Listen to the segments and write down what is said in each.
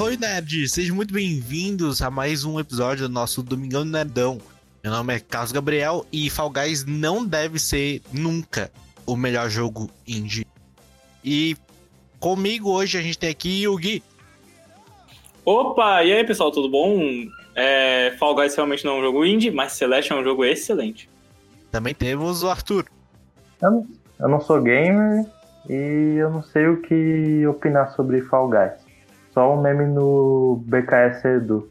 Arroi Nerd, sejam muito bem-vindos a mais um episódio do nosso Domingão do Nerdão. Meu nome é Carlos Gabriel e Fall Guys não deve ser nunca o melhor jogo indie. E comigo hoje a gente tem aqui o Gui. Opa, e aí pessoal, tudo bom? É, Fall Guys realmente não é um jogo indie, mas Celeste é um jogo excelente. Também temos o Arthur. Eu não, eu não sou gamer e eu não sei o que opinar sobre Fall Guys. Só um meme no BKS Edu.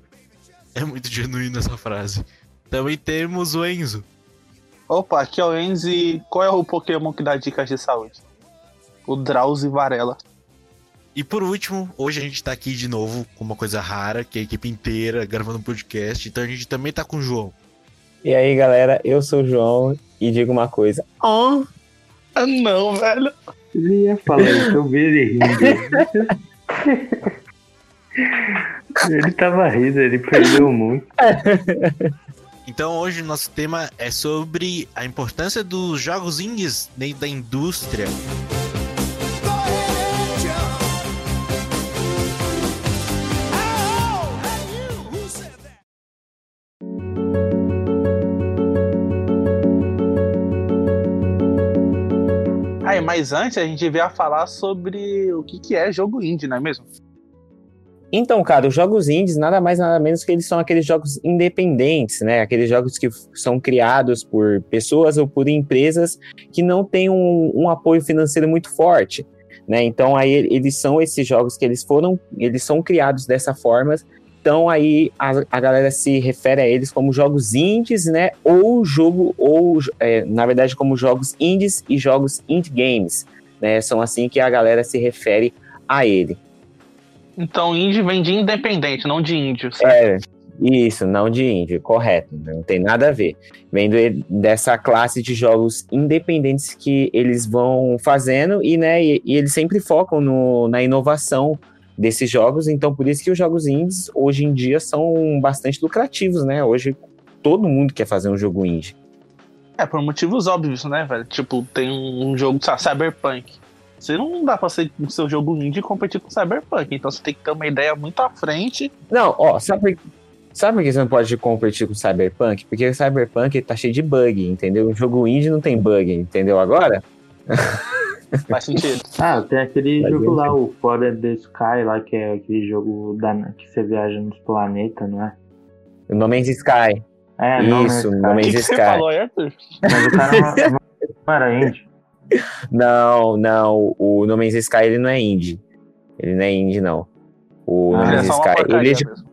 É muito genuíno essa frase. Também temos o Enzo. Opa, aqui é o Enzo e qual é o Pokémon que dá dicas de saúde? O Drowsy Varela. E por último, hoje a gente tá aqui de novo com uma coisa rara, que é a equipe inteira gravando um podcast. Então a gente também tá com o João. E aí, galera, eu sou o João e digo uma coisa. Oh, ah, não, velho. Ele ia falar isso, eu vi ele rindo. ele tava rindo, ele perdeu muito. Então hoje nosso tema é sobre a importância dos jogos indies dentro da indústria. Mas antes a gente veio a falar sobre o que, que é jogo indie, não é mesmo? Então, cara, os jogos indies nada mais nada menos que eles são aqueles jogos independentes, né? Aqueles jogos que são criados por pessoas ou por empresas que não têm um, um apoio financeiro muito forte, né? Então aí eles são esses jogos que eles foram, eles são criados dessa forma. Então aí a, a galera se refere a eles como jogos indies, né? Ou jogo, ou é, na verdade como jogos indies e jogos indie games, né? São assim que a galera se refere a ele. Então, indie vem de independente, não de índio, certo? É, isso, não de índio, correto. Não tem nada a ver. Vem dessa classe de jogos independentes que eles vão fazendo e, né, e, e eles sempre focam no, na inovação desses jogos. Então, por isso que os jogos indies, hoje em dia, são bastante lucrativos, né? Hoje, todo mundo quer fazer um jogo indie. É, por motivos óbvios, né, velho? Tipo, tem um jogo, sabe, Cyberpunk. Você não dá pra ser com seu jogo indie e competir com Cyberpunk. Então você tem que ter uma ideia muito à frente. Não, ó, sabe, sabe por que você não pode competir com Cyberpunk? Porque o Cyberpunk tá cheio de bug, entendeu? O jogo indie não tem bug, entendeu agora? Faz sentido. ah, tem aquele Vai jogo lá, o Fora the Sky, lá, que é aquele jogo da, que você viaja nos planetas, não é? O No Man's Sky. É, Isso, No Man's Sky. Sky. Você falou, Arthur? Mas o cara não, não era indie. Não, não. O No Man's Sky ele não é indie. Ele não é indie, não. O ah, No Man's é Sky. Ele é, tipo,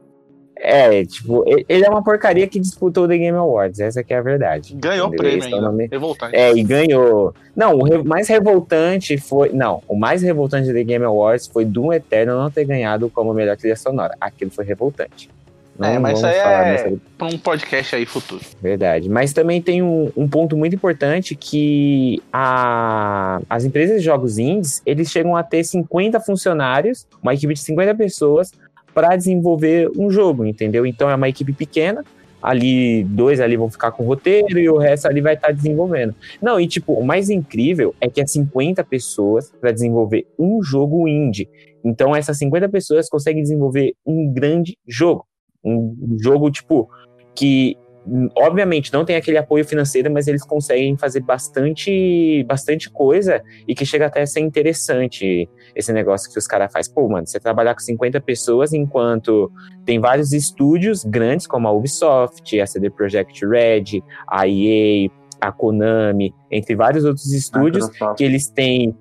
é, tipo, ele é uma porcaria que disputou o The Game Awards, essa que é a verdade. Ganhou entendeu? prêmio ainda, nome... revoltante. É, e ganhou. Não, o re... mais revoltante foi... Não, o mais revoltante do The Game Awards foi Doom Eternal não ter ganhado como melhor trilha sonora. Aquilo foi revoltante. Não é, mas isso aí é para um podcast aí futuro. Verdade. Mas também tem um, um ponto muito importante que a, as empresas de jogos indies, eles chegam a ter 50 funcionários, uma equipe de 50 pessoas, para desenvolver um jogo, entendeu? Então é uma equipe pequena, ali dois ali vão ficar com o roteiro e o resto ali vai estar tá desenvolvendo. Não, e tipo, o mais incrível é que é 50 pessoas para desenvolver um jogo indie. Então essas 50 pessoas conseguem desenvolver um grande jogo. Um jogo, tipo, que obviamente não tem aquele apoio financeiro, mas eles conseguem fazer bastante, bastante coisa e que chega até a ser interessante esse negócio que os caras fazem. Pô, mano, você trabalhar com 50 pessoas enquanto tem vários estúdios grandes como a Ubisoft, a CD Projekt Red, a EA, a Konami, entre vários outros estúdios Microsoft. que eles têm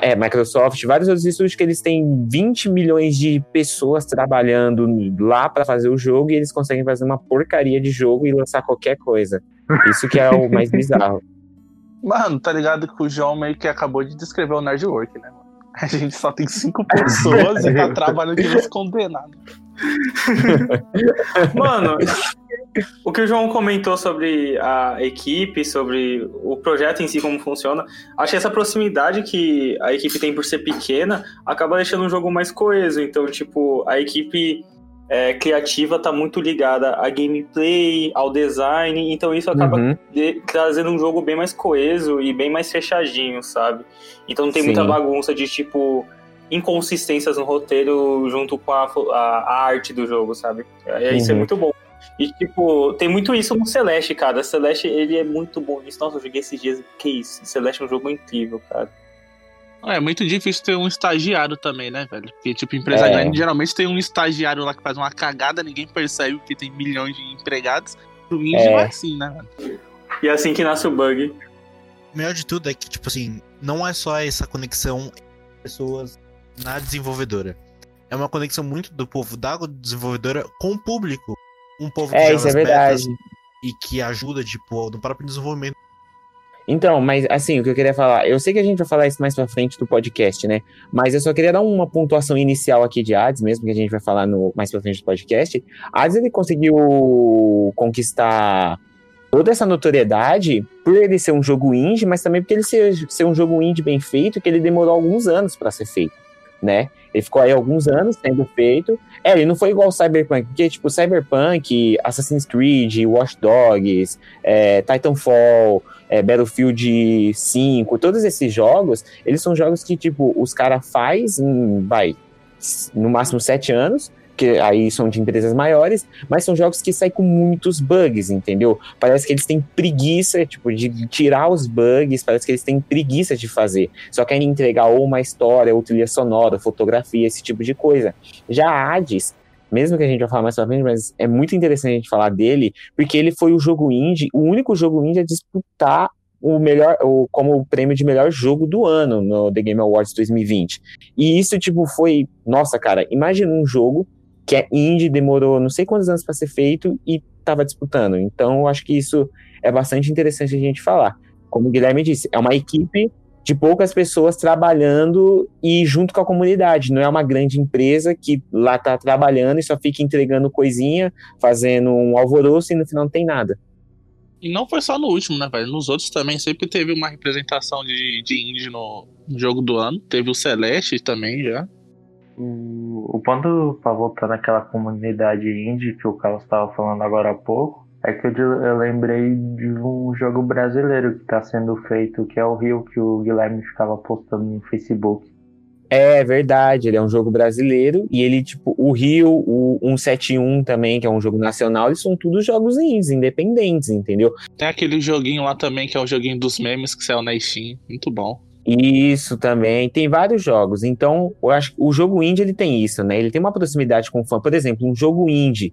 é, Microsoft, vários outros estúdios que eles têm 20 milhões de pessoas trabalhando lá para fazer o jogo e eles conseguem fazer uma porcaria de jogo e lançar qualquer coisa. Isso que é o mais bizarro. Mano, tá ligado que o João meio que acabou de descrever o Nerdwork, né? A gente só tem cinco pessoas e tá trabalhando que nos condenados. Mano, o que o João comentou sobre a equipe, sobre o projeto em si, como funciona, acho que essa proximidade que a equipe tem por ser pequena acaba deixando o jogo mais coeso. Então, tipo, a equipe é, criativa está muito ligada a gameplay, ao design, então isso acaba uhum. de, trazendo um jogo bem mais coeso e bem mais fechadinho, sabe? Então não tem Sim. muita bagunça de tipo inconsistências no roteiro junto com a, a, a arte do jogo, sabe? É, isso é Uhum. muito bom. E, tipo, tem muito isso no Celeste, cara. Celeste, ele é muito bom nisso. Nossa, eu joguei esses dias. Que isso? Celeste é um jogo incrível, cara. É muito difícil ter um estagiário também, né, velho? Porque, tipo, empresa É. grande geralmente tem um estagiário lá que faz uma cagada, ninguém percebe porque tem milhões de empregados. O indie É. vai assim, né, velho? E é assim que nasce o bug. O melhor de tudo é que, tipo assim, não é só essa conexão entre pessoas na desenvolvedora. É uma conexão muito do povo da desenvolvedora com o público. Um povo que É, isso é verdade. e que ajuda, tipo, no próprio desenvolvimento. Então, mas assim, o que eu queria falar, eu sei que a gente vai falar isso mais pra frente do podcast, né? Mas eu só queria dar uma pontuação inicial aqui de Hades, mesmo que a gente vai falar no, mais pra frente do podcast. Hades, ele conseguiu conquistar toda essa notoriedade por ele ser um jogo indie, mas também porque ele ser, ser um jogo indie bem feito, que ele demorou alguns anos pra ser feito, né? Ele ficou aí alguns anos sendo feito. É, ele não foi igual o Cyberpunk, porque, tipo, Cyberpunk, Assassin's Creed, Watch Dogs, é, Titanfall, é, Battlefield 5, todos esses jogos, eles são jogos que, tipo, os caras faz em, vai, no máximo sete anos, que aí são de empresas maiores, mas são jogos que saem com muitos bugs, entendeu? Parece que eles têm preguiça, tipo, de tirar os bugs, parece que eles têm preguiça de fazer. Só querem entregar ou uma história, ou trilha sonora, fotografia, esse tipo de coisa. Já Hades, mesmo que a gente vai falar mais pra frente, mas é muito interessante a gente falar dele, porque ele foi o jogo indie, o único jogo indie a disputar o melhor, o, como o prêmio de melhor jogo do ano no The Game Awards 2020. E isso, tipo, foi. Nossa, cara, imagina um jogo que é indie, demorou não sei quantos anos para ser feito e tava disputando. Então, eu acho que isso é bastante interessante a gente falar. Como o Guilherme disse, é uma equipe de poucas pessoas trabalhando e junto com a comunidade. Não é uma grande empresa que lá tá trabalhando e só fica entregando coisinha, fazendo um alvoroço e no final não tem nada. E não foi só no último, né, velho? Nos outros também sempre teve uma representação de, de indie no, no jogo do ano. Teve o Celeste também já. O, o ponto pra voltar naquela comunidade indie que o Carlos estava falando agora há pouco é que eu, eu lembrei de um jogo brasileiro que está sendo feito, que é o Rio, que o Guilherme ficava postando no Facebook. É verdade, ele é um jogo brasileiro e ele, tipo, o Rio, o 171 também, que é um jogo nacional, eles são todos jogos indies, independentes, entendeu? Tem aquele joguinho lá também, que é o joguinho dos memes que saiu na Steam. Muito bom. Isso também, tem vários jogos. Então, eu acho que o jogo indie ele tem isso, né? Ele tem uma proximidade com o fã. Por exemplo, um jogo indie,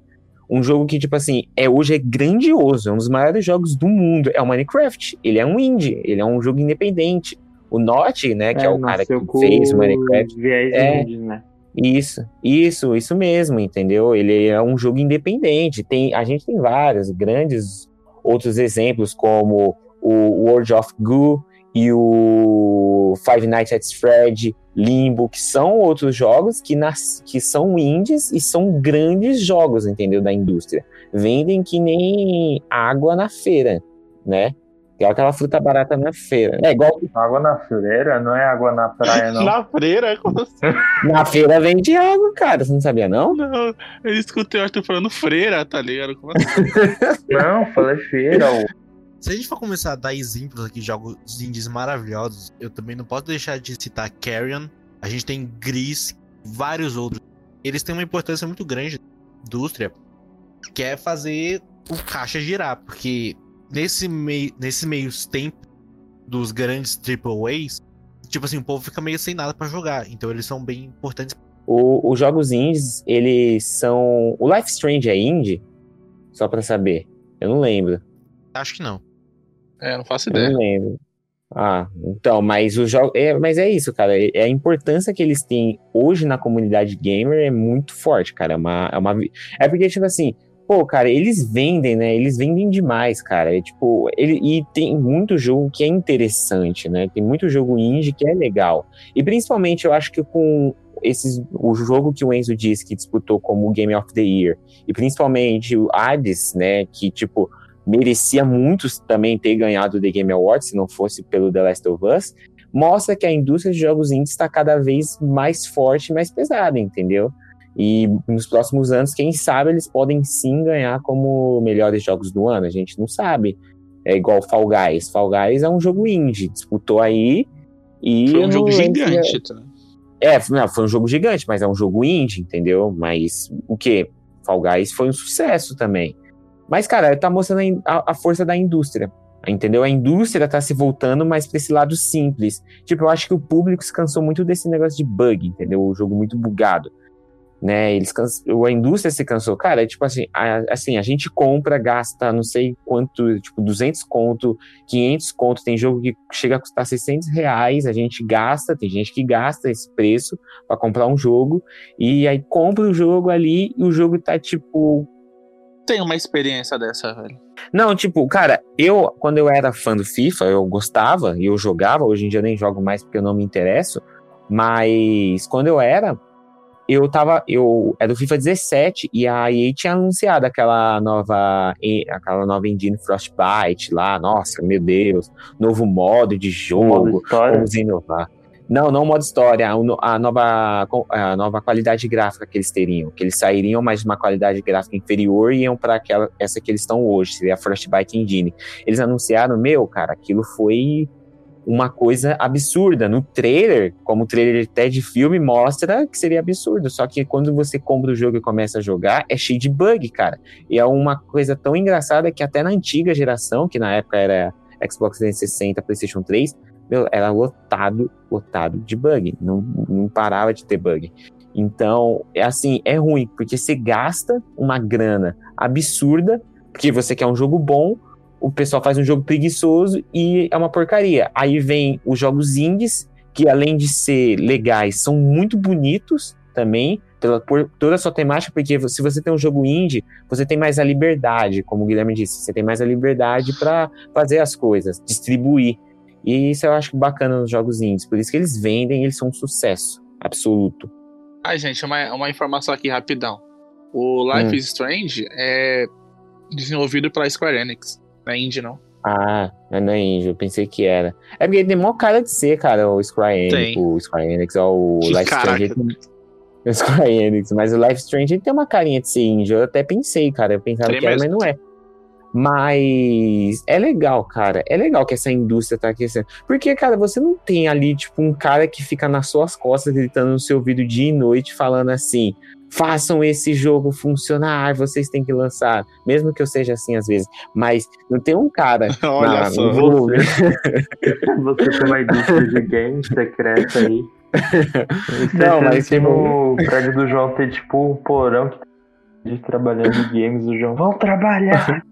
um jogo que, tipo assim, é, hoje é grandioso, é um dos maiores jogos do mundo, é o Minecraft. Ele é um indie, ele é um jogo independente. O Notch, né, que é, o cara que fez o Minecraft. Viés É. indie, né? Isso, isso, isso mesmo, entendeu? Ele é um jogo independente. Tem, a gente tem vários grandes outros exemplos, como o World of Goo e o Five Nights at Fred, Limbo, que são outros jogos que, nas, que são indies e são grandes jogos, entendeu? Da indústria. Vendem que nem água na feira, né? Igual aquela fruta barata na feira. É igual Água na fileira não é água na praia, não. Na freira, como assim? na feira vende água, cara. Você não sabia, não? Não, eu escutei o Arthur falando freira, tá ligado? Como assim? Não, falei feira. ô. Se a gente for começar a dar exemplos aqui de jogos indies maravilhosos, eu também não posso deixar de citar Carrion. A gente tem Gris, vários outros. Eles têm uma importância muito grande na indústria, que é fazer o caixa girar, porque nesse meio, nesse meio tempo dos grandes AAAs, tipo assim, o povo fica meio sem nada pra jogar. Então eles são bem importantes. O- os jogos indies, eles são. O Life Strange é indie? Só pra saber. Eu não lembro. Acho que não. É, não faço Eu ideia. não lembro. Ah, então, mas o jogo. É, mas é isso, cara. É, a importância que eles têm hoje na comunidade gamer é muito forte, cara. É uma. É, uma, é porque, tipo assim, pô, cara, eles vendem, né? Eles vendem demais, cara. É, tipo, ele, e tem muito jogo que é interessante, né? Tem muito jogo indie que é legal. E principalmente, eu acho que com esses, o jogo que o Enzo disse que disputou como Game of the Year, e principalmente o Hades, né? Que, tipo, merecia muito também ter ganhado o The Game Awards, se não fosse pelo The Last of Us, mostra que a indústria de jogos indies está cada vez mais forte e mais pesada, entendeu? E nos próximos anos, quem sabe, eles podem sim ganhar como melhores jogos do ano, a gente não sabe. É igual Fall Guys. Fall Guys é um jogo indie, disputou aí e... Foi um jogo gigante, tá? É, não, foi um jogo gigante, mas é um jogo indie, entendeu? Mas o que? Fall Guys foi um sucesso também. Mas, cara, tá mostrando a, a força da indústria. Entendeu? A indústria tá se voltando mais pra esse lado simples. Tipo, eu acho que o público se cansou muito desse negócio de bug, entendeu? O jogo muito bugado né? Eles a indústria se cansou. Cara, é tipo assim, a, assim, a gente compra, gasta não sei quanto, tipo 200 conto, 500 conto, tem jogo que chega a custar 600 reais, a gente gasta, tem gente que gasta esse preço para comprar um jogo, e aí compra o jogo ali e o jogo tá tipo... Tem uma experiência dessa, velho. Não, tipo, cara, eu, quando eu era fã do FIFA, eu gostava e eu jogava, hoje em dia eu nem jogo mais porque eu não me interesso, mas quando eu era, eu tava. Eu é do FIFA 17 e a EA tinha anunciado aquela nova. Aquela nova engine Frostbite lá. Nossa, meu Deus. Novo modo de jogo. Vamos inovar. Não, não modo história, a nova, a nova qualidade gráfica que eles teriam, que eles sairiam mais de uma qualidade gráfica inferior e iam para essa que eles estão hoje, seria a Frostbite Engine. Eles anunciaram, meu, cara, aquilo foi uma coisa absurda. No trailer, como o trailer até de filme, mostra que seria absurdo. Só que quando você compra o jogo e começa a jogar, é cheio de bug, cara. E é uma coisa tão engraçada que até na antiga geração, que na época era Xbox 360, PlayStation 3, meu, era lotado, lotado de bug. Não, não parava de ter bug. Então, é assim, é ruim, porque você gasta uma grana absurda, porque você quer um jogo bom, o pessoal faz um jogo preguiçoso e é uma porcaria. Aí vem os jogos indies, que além de ser legais, são muito bonitos também, pela, por toda a sua temática, porque se você tem um jogo indie, você tem mais a liberdade, como o Guilherme disse, você tem mais a liberdade para fazer as coisas, distribuir. E isso eu acho bacana nos jogos indies, por isso que eles vendem, eles são um sucesso absoluto. Ai, gente, uma, uma informação aqui rapidão. O Life hum. is Strange é desenvolvido pela Square Enix. Não é indie, não. Ah, não é indie, eu pensei que era. É porque tem maior cara de ser, cara, o Square Enix, o Square Enix, ou o Life Strange. O Square Enix, mas o Life Strange tem uma carinha de ser indie. Eu até pensei, cara, eu pensava tem que mesmo. era, mas não é. Mas é legal, cara. É legal que essa indústria tá aquecendo. Porque, cara, você não tem ali, tipo, um cara que fica nas suas costas gritando no seu ouvido dia e noite, falando assim: façam esse jogo funcionar, vocês têm que lançar, mesmo que eu seja assim às vezes, mas não tem um cara. Olha na, só, você, você tem uma indústria de games secreta aí. não, mas tipo... no prédio do João tem tipo um porão que de trabalhando em games, o João, vão trabalhar!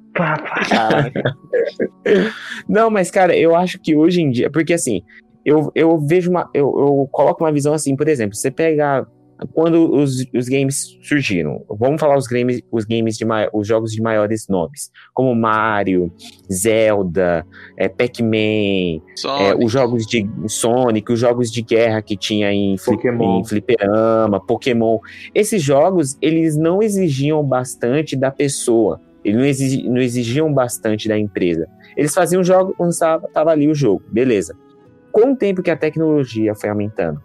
Não, mas cara, eu acho que hoje em dia, porque assim, eu, eu vejo uma. Eu, eu coloco uma visão assim, por exemplo, você pega quando os, os games surgiram. Vamos falar os games, os games de os jogos de maiores nomes, como Mario, Zelda, é, Pac-Man, é, os jogos de Sonic, os jogos de guerra que tinha em, Pokémon. em Fliperama, Pokémon. Esses jogos, eles não exigiam bastante da pessoa. Eles não, exigi, não exigiam bastante da empresa. Eles faziam o jogo quando estava ali o jogo, beleza. Com o tempo que a tecnologia foi aumentando,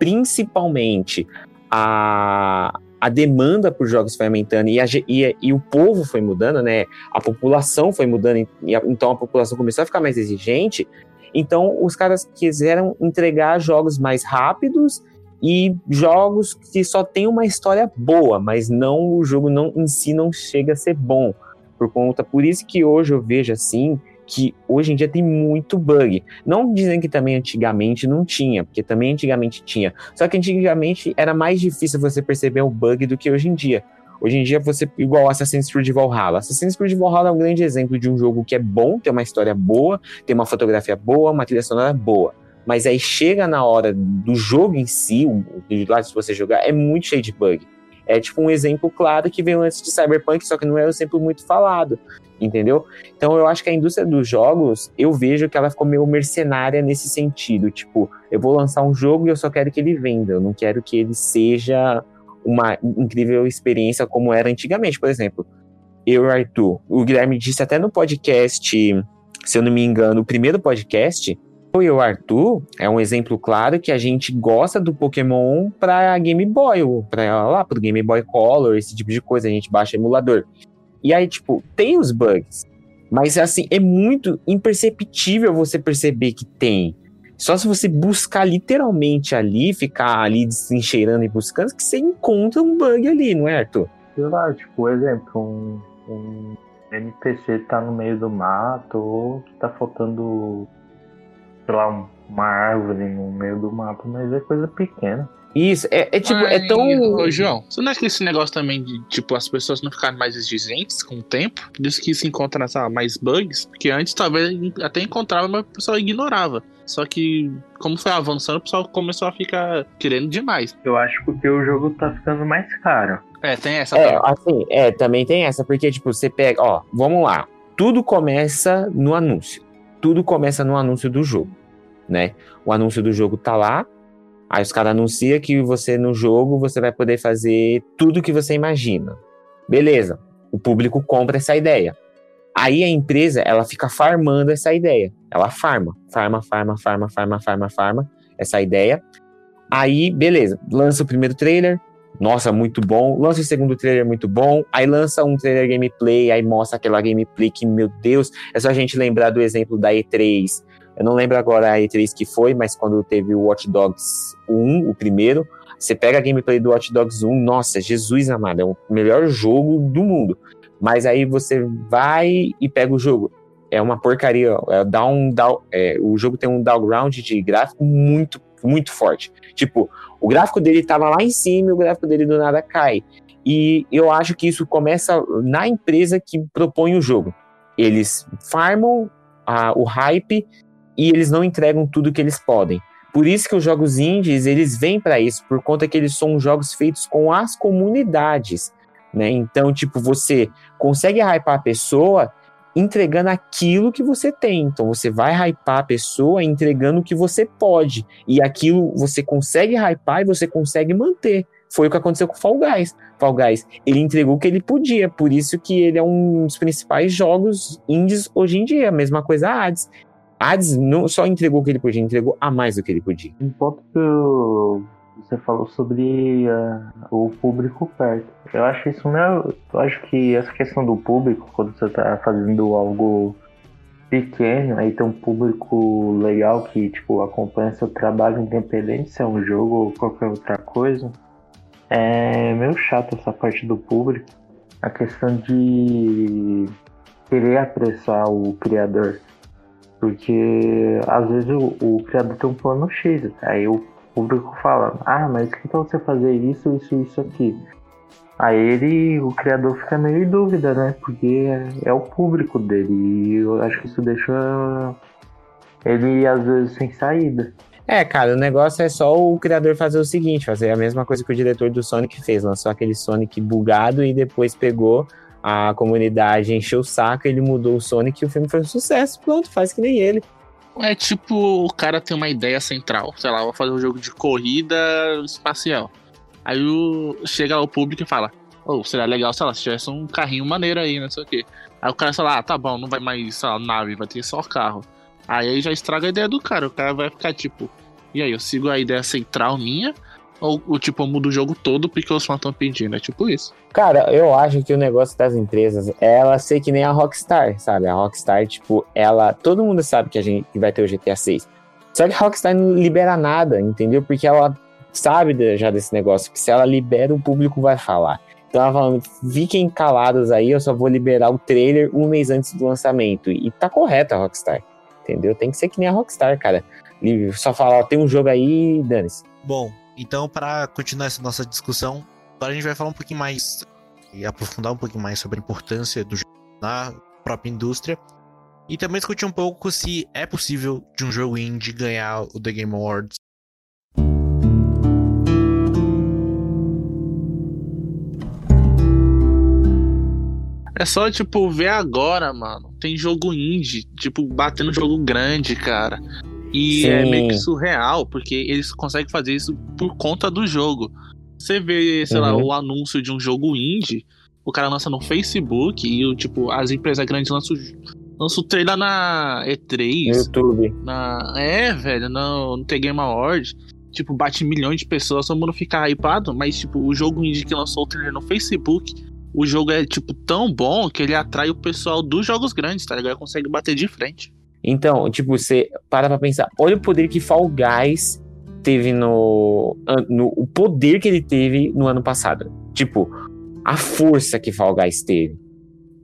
principalmente a, a demanda por jogos foi aumentando e, a, e, e, o povo foi mudando, né? A população foi mudando, e a, então a população começou a ficar mais exigente. Então os caras quiseram entregar jogos mais rápidos e jogos que só tem uma história boa, mas não o jogo não em si não chega a ser bom. Por conta, por isso que hoje eu vejo assim que hoje em dia tem muito bug. Não dizem que também antigamente não tinha, porque também antigamente tinha. Só que antigamente era mais difícil você perceber o bug do que hoje em dia. Hoje em dia você, igual Assassin's Creed Valhalla. Assassin's Creed Valhalla é um grande exemplo de um jogo que é bom, tem uma história boa, tem uma fotografia boa, uma trilha sonora boa. Mas aí chega na hora do jogo em si, o lado de você jogar, é muito cheio de bug. É tipo um exemplo claro que veio antes de Cyberpunk, só que não é um exemplo muito falado, entendeu? Então eu acho que a indústria dos jogos, eu vejo que ela ficou meio mercenária nesse sentido. Tipo, eu vou lançar um jogo e eu só quero que ele venda, eu não quero que ele seja uma incrível experiência como era antigamente, por exemplo. Eu e o Arthur, o Guilherme disse até no podcast, se eu não me engano, o primeiro podcast, e o Arthur é um exemplo claro que a gente gosta do Pokémon para Game Boy, para lá pro Game Boy Color, esse tipo de coisa, a gente baixa emulador. E aí, tipo, tem os bugs, mas assim, é muito imperceptível você perceber que tem. Só se você buscar literalmente ali, ficar ali desencheirando e buscando, que você encontra um bug ali, não é, Arthur? Sei lá, tipo, exemplo, um, um NPC tá no meio do mato ou que tá faltando, sei lá, um- uma árvore no meio do mato, mas é coisa pequena. Isso, é, é tipo, é tão. Ô, João, você não acha que esse negócio também de, tipo, as pessoas não ficarem mais exigentes com o tempo? Por isso que se encontra nessa mais bugs? Porque antes talvez até encontrava, mas o pessoal ignorava. Só que, como foi avançando, o pessoal começou a ficar querendo demais. Eu acho porque o jogo tá ficando mais caro. É, tem essa É, também. assim, é, também tem essa, porque, tipo, você pega, ó, vamos lá. Tudo começa no anúncio. Tudo começa no anúncio do jogo, né? O anúncio do jogo tá lá, aí os caras anunciam que você no jogo você vai poder fazer tudo que você imagina. Beleza, o público compra essa ideia. Aí a empresa, ela fica farmando essa ideia. Ela farma, farma, farma, farma, farma, farma, farma essa ideia. Aí, beleza, lança o primeiro trailer, nossa, muito bom. Lança o segundo trailer muito bom. Aí lança um trailer gameplay, aí mostra aquela gameplay que, meu Deus, é só a gente lembrar do exemplo da E3. Eu não lembro agora a E3 que foi, mas quando teve o Watch Dogs 1, o primeiro, você pega a gameplay do Watch Dogs 1, nossa, Jesus amado, é o melhor jogo do mundo. Mas aí você vai e pega o jogo. É uma porcaria. É down, down, é, o jogo tem um downground de gráfico muito, muito forte. Tipo, o gráfico dele tava lá em cima e o gráfico dele do nada cai. E eu acho que isso começa na empresa que propõe o jogo. Eles farmam a- o hype e eles não entregam tudo que eles podem. Por isso que os jogos indies, eles vêm para isso, por conta que eles são jogos feitos com as comunidades, né? Então, tipo, você consegue hypar a pessoa entregando aquilo que você tem. Então, você vai hypar a pessoa entregando o que você pode. E aquilo você consegue hypar e você consegue manter. Foi o que aconteceu com o Fall Guys. Fall Guys, ele entregou o que ele podia, por isso que ele é um dos principais jogos indies hoje em dia. Mesma coisa a Hades. Hades não só entregou o que ele podia, entregou a mais do que ele podia. Um ponto que eu- você falou sobre ah, o público perto. Eu acho isso não. Eu acho que essa questão do público, quando você tá fazendo algo pequeno, aí tem um público legal que tipo acompanha seu trabalho independente se é um jogo ou qualquer outra coisa. É meio chato essa parte do público. A questão de querer apressar o criador. Porque às vezes o, o criador tem um plano X, aí o público fala, ah, mas que tal você fazer isso, isso, isso aqui? Aí ele, o criador fica meio em dúvida, né? Porque é, é o público dele. E eu acho que isso deixa ele às vezes sem saída. É, cara, o negócio é só o criador fazer o seguinte, fazer a mesma coisa que o diretor do Sonic fez, lançou aquele Sonic bugado e depois pegou a comunidade, encheu o saco, ele mudou o Sonic e o filme foi um sucesso, pronto, faz que nem ele. É tipo, o cara tem uma ideia central, sei lá, vou fazer um jogo de corrida espacial. Aí o, chega o público e fala, oh, seria legal, sei lá, se tivesse um carrinho maneiro aí, não sei o quê. Aí o cara fala, ah, tá bom, não vai mais, sei lá, nave, vai ter só carro. Aí já estraga a ideia do cara, o cara vai ficar tipo, e aí, eu sigo a ideia central minha, ou, ou tipo, eu mudo o jogo todo porque os fãs estão pedindo, é tipo isso. Cara, eu acho que o negócio das empresas é ela ser que nem a Rockstar, sabe? A Rockstar, tipo, ela. Todo mundo sabe que a gente que vai ter o GTA 6. Só que a Rockstar não libera nada, entendeu? Porque ela sabe de- já desse negócio, que se ela libera, o público vai falar. Então ela falando, fiquem calados aí, eu só vou liberar o trailer um mês antes do lançamento. E tá correto a Rockstar, entendeu? Tem que ser que nem a Rockstar, cara. Só falar, ó, tem um jogo aí dane-se. Bom, então para continuar essa nossa discussão, agora a gente vai falar um pouquinho mais e aprofundar um pouquinho mais sobre a importância do jogo na própria indústria e também discutir um pouco se é possível de um jogo indie ganhar o The Game Awards. É só, tipo, ver agora, mano. Tem jogo indie, tipo, batendo jogo grande, cara. E Sim. é meio que surreal, porque eles conseguem fazer isso por conta do jogo. Você vê, sei lá, Uhum. o anúncio de um jogo indie, o cara lança no Facebook e, o tipo, as empresas grandes lançam, lançam o trailer na No E3, YouTube. na... É, velho, no, no The Game Award. Tipo, bate milhões de pessoas, todo mundo fica hypado, mas, tipo, o jogo indie que lançou o trailer no Facebook, o jogo é, tipo, tão bom que ele atrai o pessoal dos jogos grandes, tá ligado? Consegue bater de frente. Então, tipo, você para pra pensar, olha o poder que Fall Guys teve no, no. O poder que ele teve no ano passado. Tipo, a força que Fall Guys teve.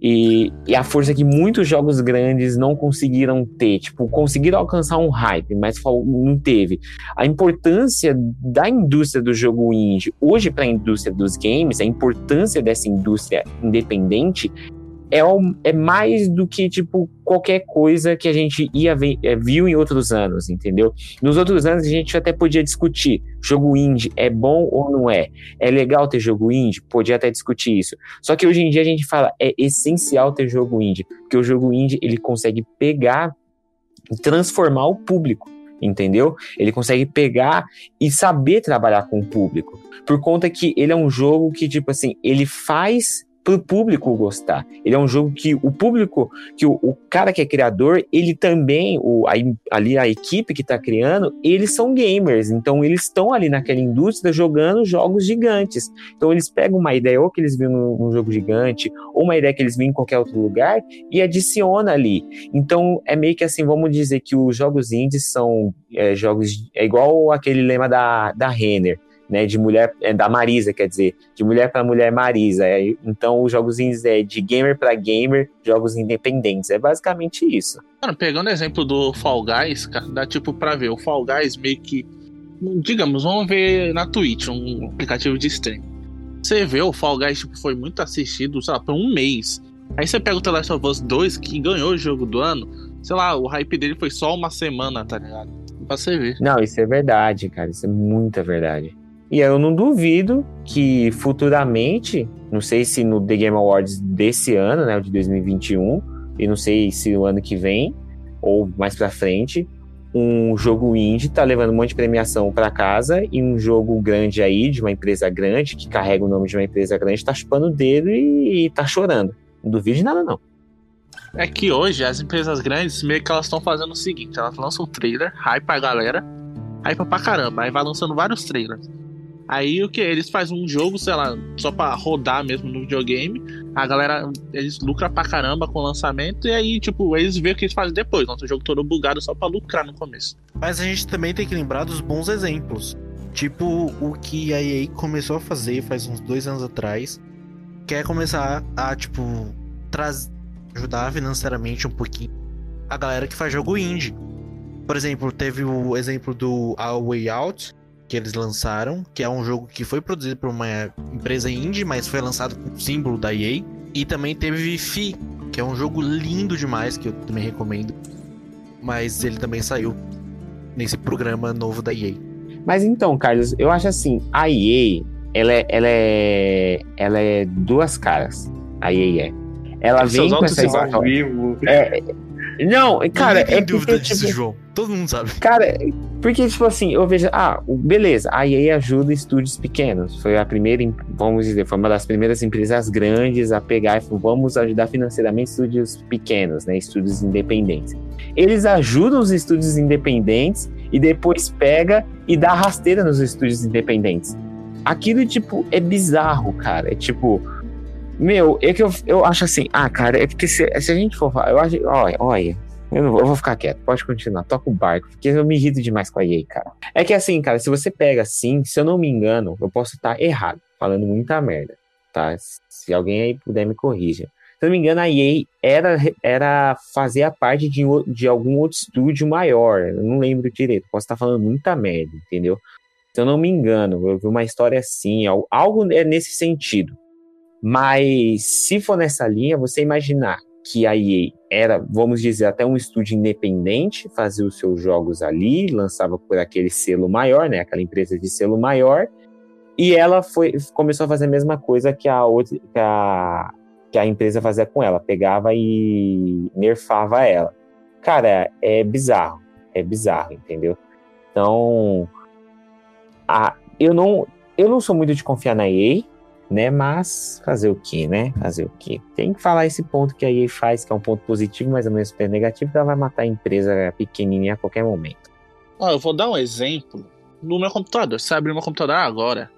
E, e, a força que muitos jogos grandes não conseguiram ter. Tipo, conseguiram alcançar um hype, mas não teve. A importância da indústria do jogo indie hoje para a indústria dos games, a importância dessa indústria independente é, é mais do que, tipo, qualquer coisa que a gente ia ver, é, viu em outros anos, entendeu? Nos outros anos a gente até podia discutir, jogo indie é bom ou não é? É legal ter jogo indie? Podia até discutir isso. Só que hoje em dia a gente fala, é essencial ter jogo indie, porque o jogo indie, ele consegue pegar e transformar o público entendeu? Ele consegue pegar e saber trabalhar com o público. Por conta que ele é um jogo que, tipo assim, ele faz para o público gostar. Ele é um jogo que o público, que o, o cara que é criador, ele também, o, a, ali a equipe que está criando, eles são gamers, então eles estão ali naquela indústria jogando jogos gigantes. Então eles pegam uma ideia ou que eles viram num, jogo gigante, ou uma ideia que eles viram em qualquer outro lugar e adiciona ali. Então é meio que assim, vamos dizer que os jogos indies são é, jogos, é igual aquele lema da, da Renner né, de mulher, é, da Marisa, quer dizer, de mulher para mulher Marisa. É, então, os jogos é de gamer para gamer, jogos independentes. É basicamente isso. Mano, pegando o exemplo do Fall Guys, cara, dá tipo pra ver. O Fall Guys meio que. Digamos, vamos ver na Twitch, um aplicativo de stream. Você vê, o Fall Guys tipo, foi muito assistido, sei lá, por um mês. Aí você pega o The Last of Us 2, que ganhou o jogo do ano. Sei lá, o hype dele foi só uma semana, tá ligado? Pra você ver. Não, isso é verdade, cara. Isso é muita verdade. E eu não duvido que futuramente, não sei se no The Game Awards desse ano, né, de 2021, e não sei se o ano que vem ou mais para frente, um jogo indie tá levando um monte de premiação para casa e um jogo grande aí de uma empresa grande que carrega o nome de uma empresa grande tá chupando o dedo e, e tá chorando. Não duvido de nada não. É que hoje as empresas grandes meio que elas estão fazendo o seguinte, elas lançam um trailer, hype a galera, hype pra caramba, aí vai lançando vários trailers. Aí o que? Eles fazem um jogo, sei lá, só pra rodar mesmo no videogame. A galera, eles lucram pra caramba com o lançamento. E aí, tipo, eles veem o que eles fazem depois. Lança o jogo todo bugado só pra lucrar no começo. Mas a gente também tem que lembrar dos bons exemplos. Tipo o que a EA começou a fazer faz uns dois anos atrás. Quer é começar a, tipo, trazer, ajudar financeiramente um pouquinho a galera que faz jogo indie. Por exemplo, teve o exemplo do A Way Out, que eles lançaram, que é um jogo que foi produzido por uma empresa indie, mas foi lançado com o símbolo da EA. E também teve Fi, que é um jogo lindo demais, que eu também recomendo. Mas ele também saiu nesse programa novo da EA. Mas então, Carlos, eu acho assim, a EA, ela é, ela é, ela é duas caras. A EA é. Ela vem com essa história. É, não, cara, Ninguém é tem dúvida porque, disso, tipo, João. Todo mundo sabe. Cara, porque, tipo assim, eu vejo. Ah, beleza, a EA ajuda estúdios pequenos. Foi a primeira, vamos dizer, foi uma das primeiras empresas grandes a pegar e falou, vamos ajudar financeiramente estúdios pequenos, né? Estúdios independentes. Eles ajudam os estúdios independentes e depois pega e dá rasteira nos estúdios independentes. Aquilo, tipo, é bizarro, cara. É tipo meu, é que eu, eu acho assim, ah, cara, é porque se, se a gente for falar, eu acho, olha, olha, eu, não, eu vou ficar quieto, pode continuar, toca o barco, porque eu me irrito demais com a EA, cara. É que assim, cara, se você pega assim, se eu não me engano, eu posso estar errado, falando muita merda, tá? Se alguém aí puder me corrija. Se eu não me engano, a EA era, era fazer a parte de, de algum outro estúdio maior, eu não lembro direito, posso estar falando muita merda, entendeu? Se eu não me engano, eu vi uma história assim, algo é nesse sentido. Mas se for nessa linha, você imaginar que a EA era, vamos dizer, até um estúdio independente, fazia os seus jogos ali, lançava por aquele selo maior, né, aquela empresa de selo maior, e ela foi começou a fazer a mesma coisa que a outra que a, que a empresa fazia com ela, pegava e nerfava ela. Cara, é bizarro, é bizarro, entendeu? Então, a, eu não eu não sou muito de confiar na EA, né? Mas fazer o que, né? Fazer o que? Tem que falar esse ponto que a EA faz, que é um ponto positivo, mas ao mesmo tempo negativo, que ela vai matar a empresa pequenininha a qualquer momento. Ó, eu vou dar um exemplo no meu computador. Você abre meu computador agora,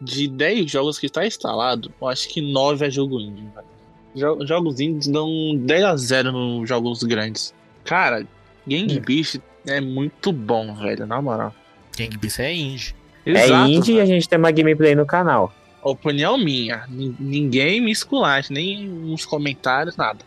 de 10 jogos que está instalado, eu acho que 9 é jogo indie, velho. Jogos indies dão 10 a 0 nos jogos grandes. Cara, Gang Beast é muito bom, velho, na moral. Gang Beast é indie. é indie e a gente tem uma gameplay no canal. Opinião minha. Ninguém me esculacha, nem nos comentários, nada.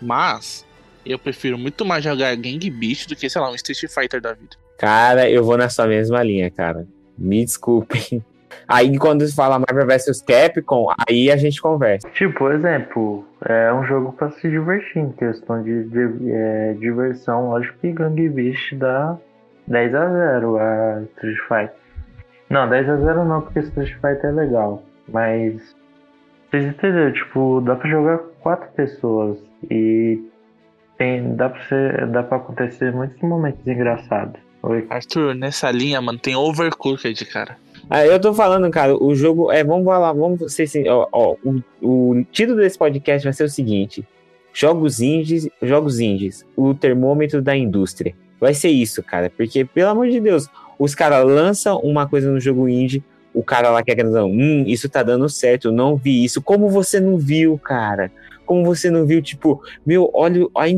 Mas eu prefiro muito mais jogar Gang Beast do que, sei lá, um Street Fighter da vida. Cara, eu vou na sua mesma linha, cara. Me desculpem. Aí quando se fala Marvel vs Capcom, aí a gente conversa. Tipo, por exemplo, é um jogo para se divertir, em questão de, de é, diversão. Lógico que Gang Beast dá 10 a 0 a Street Fighter. Não, 10 a 0 não, porque Street Fighter é legal. Mas. Vocês entenderam? Tipo, dá pra jogar quatro pessoas. E tem, dá, pra ser, dá pra acontecer muitos momentos engraçados. Oi. Arthur, nessa linha, mano, tem Overcooked, cara. Ah, eu tô falando, cara, o jogo. É, vamos falar, vamos ser assim, ó, ó o, o título desse podcast vai ser o seguinte: Jogos indies, jogos indies, o termômetro da indústria. Vai ser isso, cara, porque, pelo amor de Deus, os caras lançam uma coisa no jogo indie, o cara lá que é grandão, hum, isso tá dando certo, eu não vi isso. Como você não viu, cara? Como você não viu, tipo, meu, olha a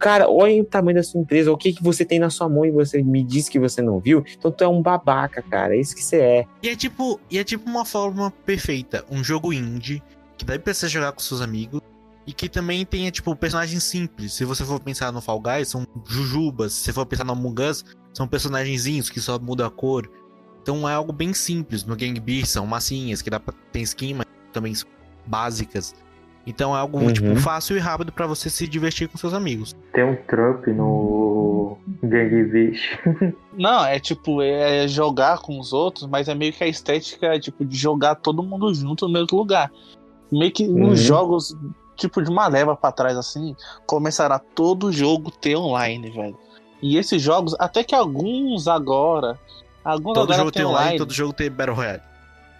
Cara, olha o tamanho da sua empresa, o que, que você tem na sua mão e você me diz que você não viu. Então tu é um babaca, cara. É isso que você é. E é tipo, e é tipo uma forma perfeita. Um jogo indie que daí pra você jogar com seus amigos. E que também tenha, tipo, personagens simples. Se você for pensar no Fall Guys, são jujubas. Se você for pensar no Among Us, são personagenzinhos que só mudam a cor. Então é algo bem simples. No Gang Beast são massinhas, que dá pra ter skin, mas também são básicas. Então é algo tipo, uhum. tipo, fácil e rápido para você se divertir com seus amigos. Tem um Trump no Gang Beast. Não, é tipo, é jogar com os outros, mas é meio que a estética tipo, de jogar todo mundo junto no mesmo lugar. Meio que uhum. nos jogos, tipo, de uma leva para trás assim, começará todo jogo ter online, velho. E esses jogos, até que alguns agora. Alguns todo agora jogo tem online, online, todo jogo tem Battle Royale.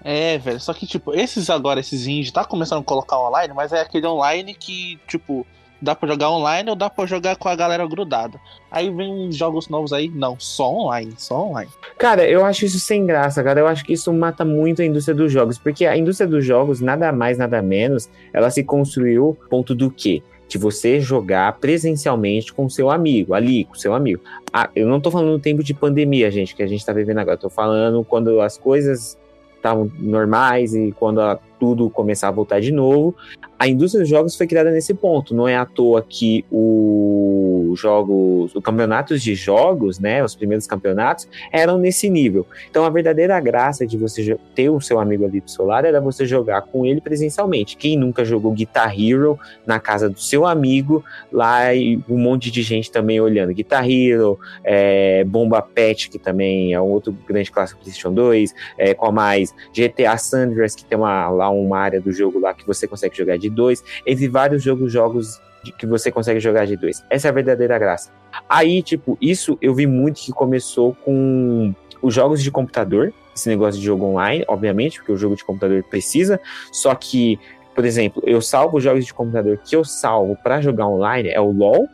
É, velho. Só que, tipo, esses agora, esses indie, tá começando a colocar online, mas é aquele online que, tipo, dá pra jogar online ou dá pra jogar com a galera grudada. Aí vem jogos novos aí, não, só online, só online. Cara, eu acho isso sem graça, cara. Eu acho que isso mata muito a indústria dos jogos, porque a indústria dos jogos, nada mais, nada menos, ela se construiu ponto do quê? De você jogar presencialmente com seu amigo, ali, com seu amigo. Ah, eu não tô falando no tempo de pandemia, gente, que a gente tá vivendo agora. Tô falando quando as coisas estavam normais e quando a, tudo começar a voltar de novo, a indústria dos jogos foi criada nesse ponto. Não é à toa que os jogos, os campeonatos de jogos, né, os primeiros campeonatos, eram nesse nível. Então a verdadeira graça de você ter o seu amigo ali do seu lado era você jogar com ele presencialmente. Quem nunca jogou Guitar Hero na casa do seu amigo, lá e um monte de gente também olhando Guitar Hero, é, Bomba Pet, que também é um outro grande clássico PlayStation 2, é, qual mais? GTA Sanders, que tem uma, lá uma área do jogo lá que você consegue jogar de de dois, entre vários jogos, jogos que você consegue jogar de dois. Essa é a verdadeira graça. Aí, tipo, isso eu vi muito que começou com os jogos de computador, esse negócio de jogo online, obviamente, porque o jogo de computador precisa, só que, por exemplo, eu salvo os jogos de computador que eu salvo para jogar online é o LoL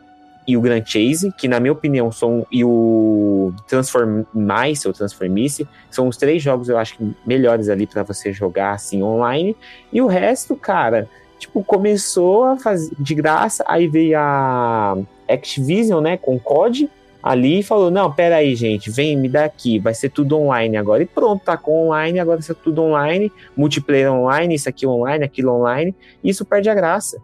e o Grand Chase, que na minha opinião são e o Transformice ou Transformice, são os três jogos eu acho que melhores ali para você jogar assim online. E o resto, cara, tipo, começou a fazer de graça, aí veio a Activision, né, com COD, ali e falou, não, pera aí, gente, vem, me dá aqui, vai ser tudo online agora. E pronto, tá com online, agora vai ser tudo online, multiplayer online, isso aqui online, aquilo online, e isso perde a graça.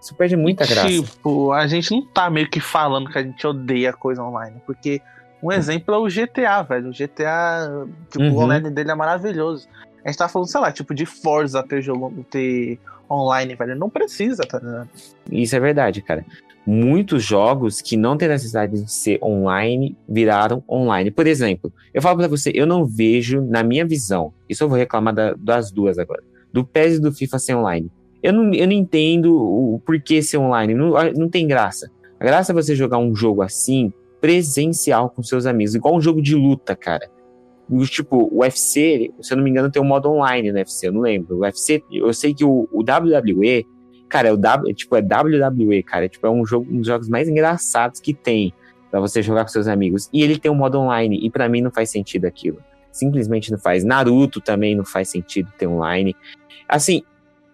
Isso perde muita e, graça. Tipo, a gente não tá meio que falando que a gente odeia coisa online, porque um exemplo é o GTA, velho. O GTA, tipo, uhum. o online dele é maravilhoso. A gente tá falando, sei lá, tipo, de Forza ter jogo, ter online, velho. Não precisa, tá ligado? Isso é verdade, cara. Muitos jogos que não têm necessidade de ser online viraram online. Por exemplo, eu falo pra você, eu não vejo, na minha visão, isso eu vou reclamar da, das duas agora, do PES e do FIFA ser online. Eu não, eu não entendo o porquê ser online, não, não tem graça. A graça é você jogar um jogo assim, presencial com seus amigos, igual um jogo de luta, cara tipo, o UFC, se eu não me engano, tem um modo online no UFC, eu não lembro. O UFC, eu sei que o, o WWE, cara, é o w, tipo, é WWE, cara, tipo, é um jogo, um dos jogos mais engraçados que tem para você jogar com seus amigos. E ele tem um modo online, e para mim não faz sentido aquilo. Simplesmente não faz. Naruto também não faz sentido ter online. Assim,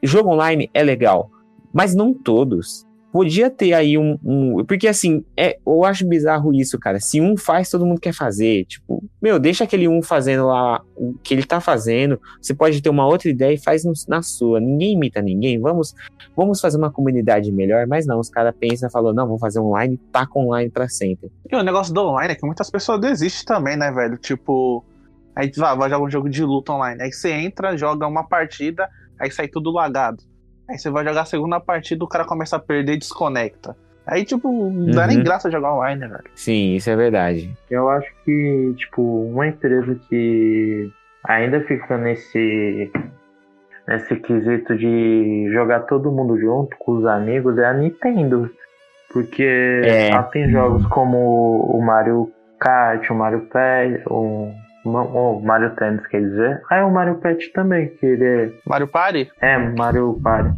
jogo online é legal, mas não todos. podia ter aí um, um- Porque assim, é, eu acho bizarro isso, cara. Se um faz, todo mundo quer fazer. Tipo, meu, deixa aquele um fazendo lá o que ele tá fazendo. Você pode ter uma outra ideia e faz na sua. Ninguém imita ninguém. Vamos, vamos fazer uma comunidade melhor. Mas não, os caras pensam falam, não, vou fazer online, taca online pra sempre. E o negócio do online é que muitas pessoas desistem também, né, velho? Tipo, aí vai, vai jogar um jogo de luta online. Aí você entra, joga uma partida, aí sai tudo lagado. Aí você vai jogar a segunda partida, o cara começa a perder e desconecta. Aí, tipo, não dá nem Uhum. graça jogar online, né, velho? Sim, isso é verdade. Eu acho que, tipo, uma empresa que ainda fica nesse nesse quesito de jogar todo mundo junto com os amigos é a Nintendo. Porque É. ela tem jogos como o Mario Kart, o Mario Pet, o, o Mario Tennis, quer dizer. Ah, é o Mario Pet também, que ele é. Mario Party? É, Mario Party.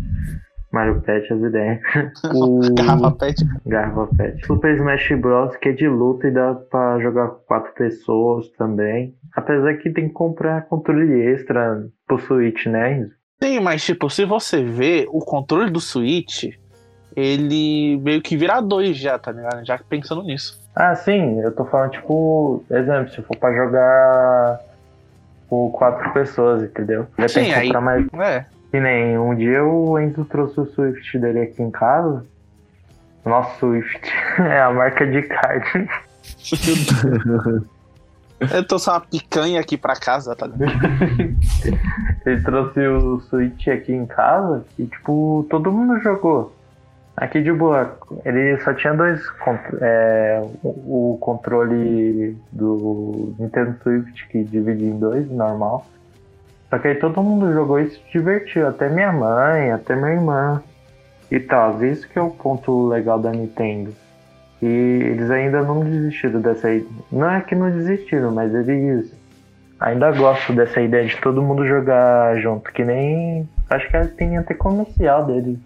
Mario Pet, as ideias. O... Garrafa Pet. Garrafa Pet. Super Smash Bros. que é de luta e dá pra jogar com quatro pessoas também. Apesar que tem que comprar controle extra pro Switch, né? Sim, mas, tipo, se você vê o controle do Switch, ele meio que vira dois já, tá ligado? Já pensando nisso. Ah, sim, eu tô falando, tipo, exemplo, se for pra jogar com quatro pessoas, entendeu? Já Sim, tem que aí- mais. É. Que nem um dia o Enzo trouxe o Swift dele aqui em casa. Nosso Swift é a marca de carne. Eu trouxe uma picanha aqui pra casa, tá ligado? Ele trouxe o Switch aqui em casa e, tipo, todo mundo jogou. Aqui de boa. Ele só tinha dois. É, o controle do Nintendo Switch que divide em dois, normal. Só que aí todo mundo jogou e se divertiu. Até minha mãe, até minha irmã. E tal. Isso que é o ponto legal da Nintendo. E eles ainda não desistiram dessa ideia. Não é que não desistiram, mas eles ainda gostam dessa ideia de todo mundo jogar junto. Que nem. Acho que tem até comercial deles.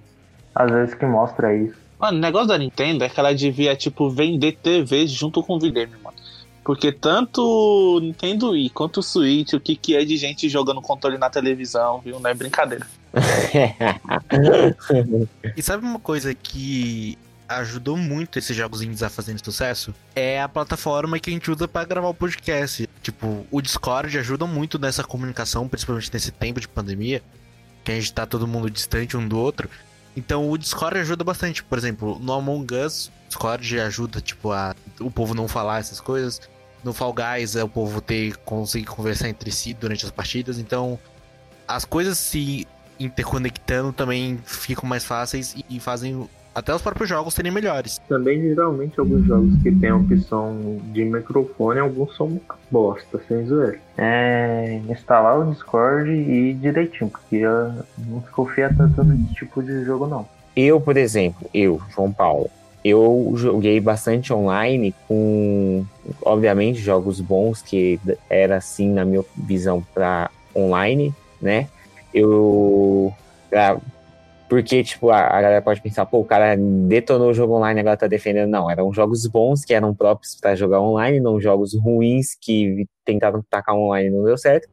Às vezes que mostra isso. Mano, o negócio da Nintendo é que ela devia, tipo, vender TV junto com o videogame, mano. Porque tanto o Nintendo Wii quanto o Switch, o que, que é de gente jogando controle na televisão, viu? Não é brincadeira. E sabe uma coisa que ajudou muito esses jogos indies a fazerem sucesso? É a plataforma que a gente usa pra gravar o podcast. Tipo, o Discord ajuda muito nessa comunicação, principalmente nesse tempo de pandemia, que a gente tá todo mundo distante um do outro. Então o Discord ajuda bastante. Por exemplo, no Among Us, o Discord ajuda, tipo, a o povo não falar essas coisas. No Fall Guys é o povo ter conseguir conversar entre si durante as partidas. Então, as coisas se interconectando também ficam mais fáceis e- e fazem até os próprios jogos serem melhores. Também, geralmente, alguns jogos que tem a opção de microfone, alguns são bosta, sem zoeira. É instalar o Discord e ir direitinho, porque eu não confia tanto nesse tipo de jogo, não. Eu, por exemplo, eu, João Paulo, eu joguei bastante online com, obviamente, jogos bons, que era assim, na minha visão, para online, né? Eu. Porque, tipo, a, a galera pode pensar, pô, o cara detonou o jogo online agora tá defendendo. Não, eram jogos bons que eram próprios para jogar online, não jogos ruins que tentaram tacar online e não deu certo.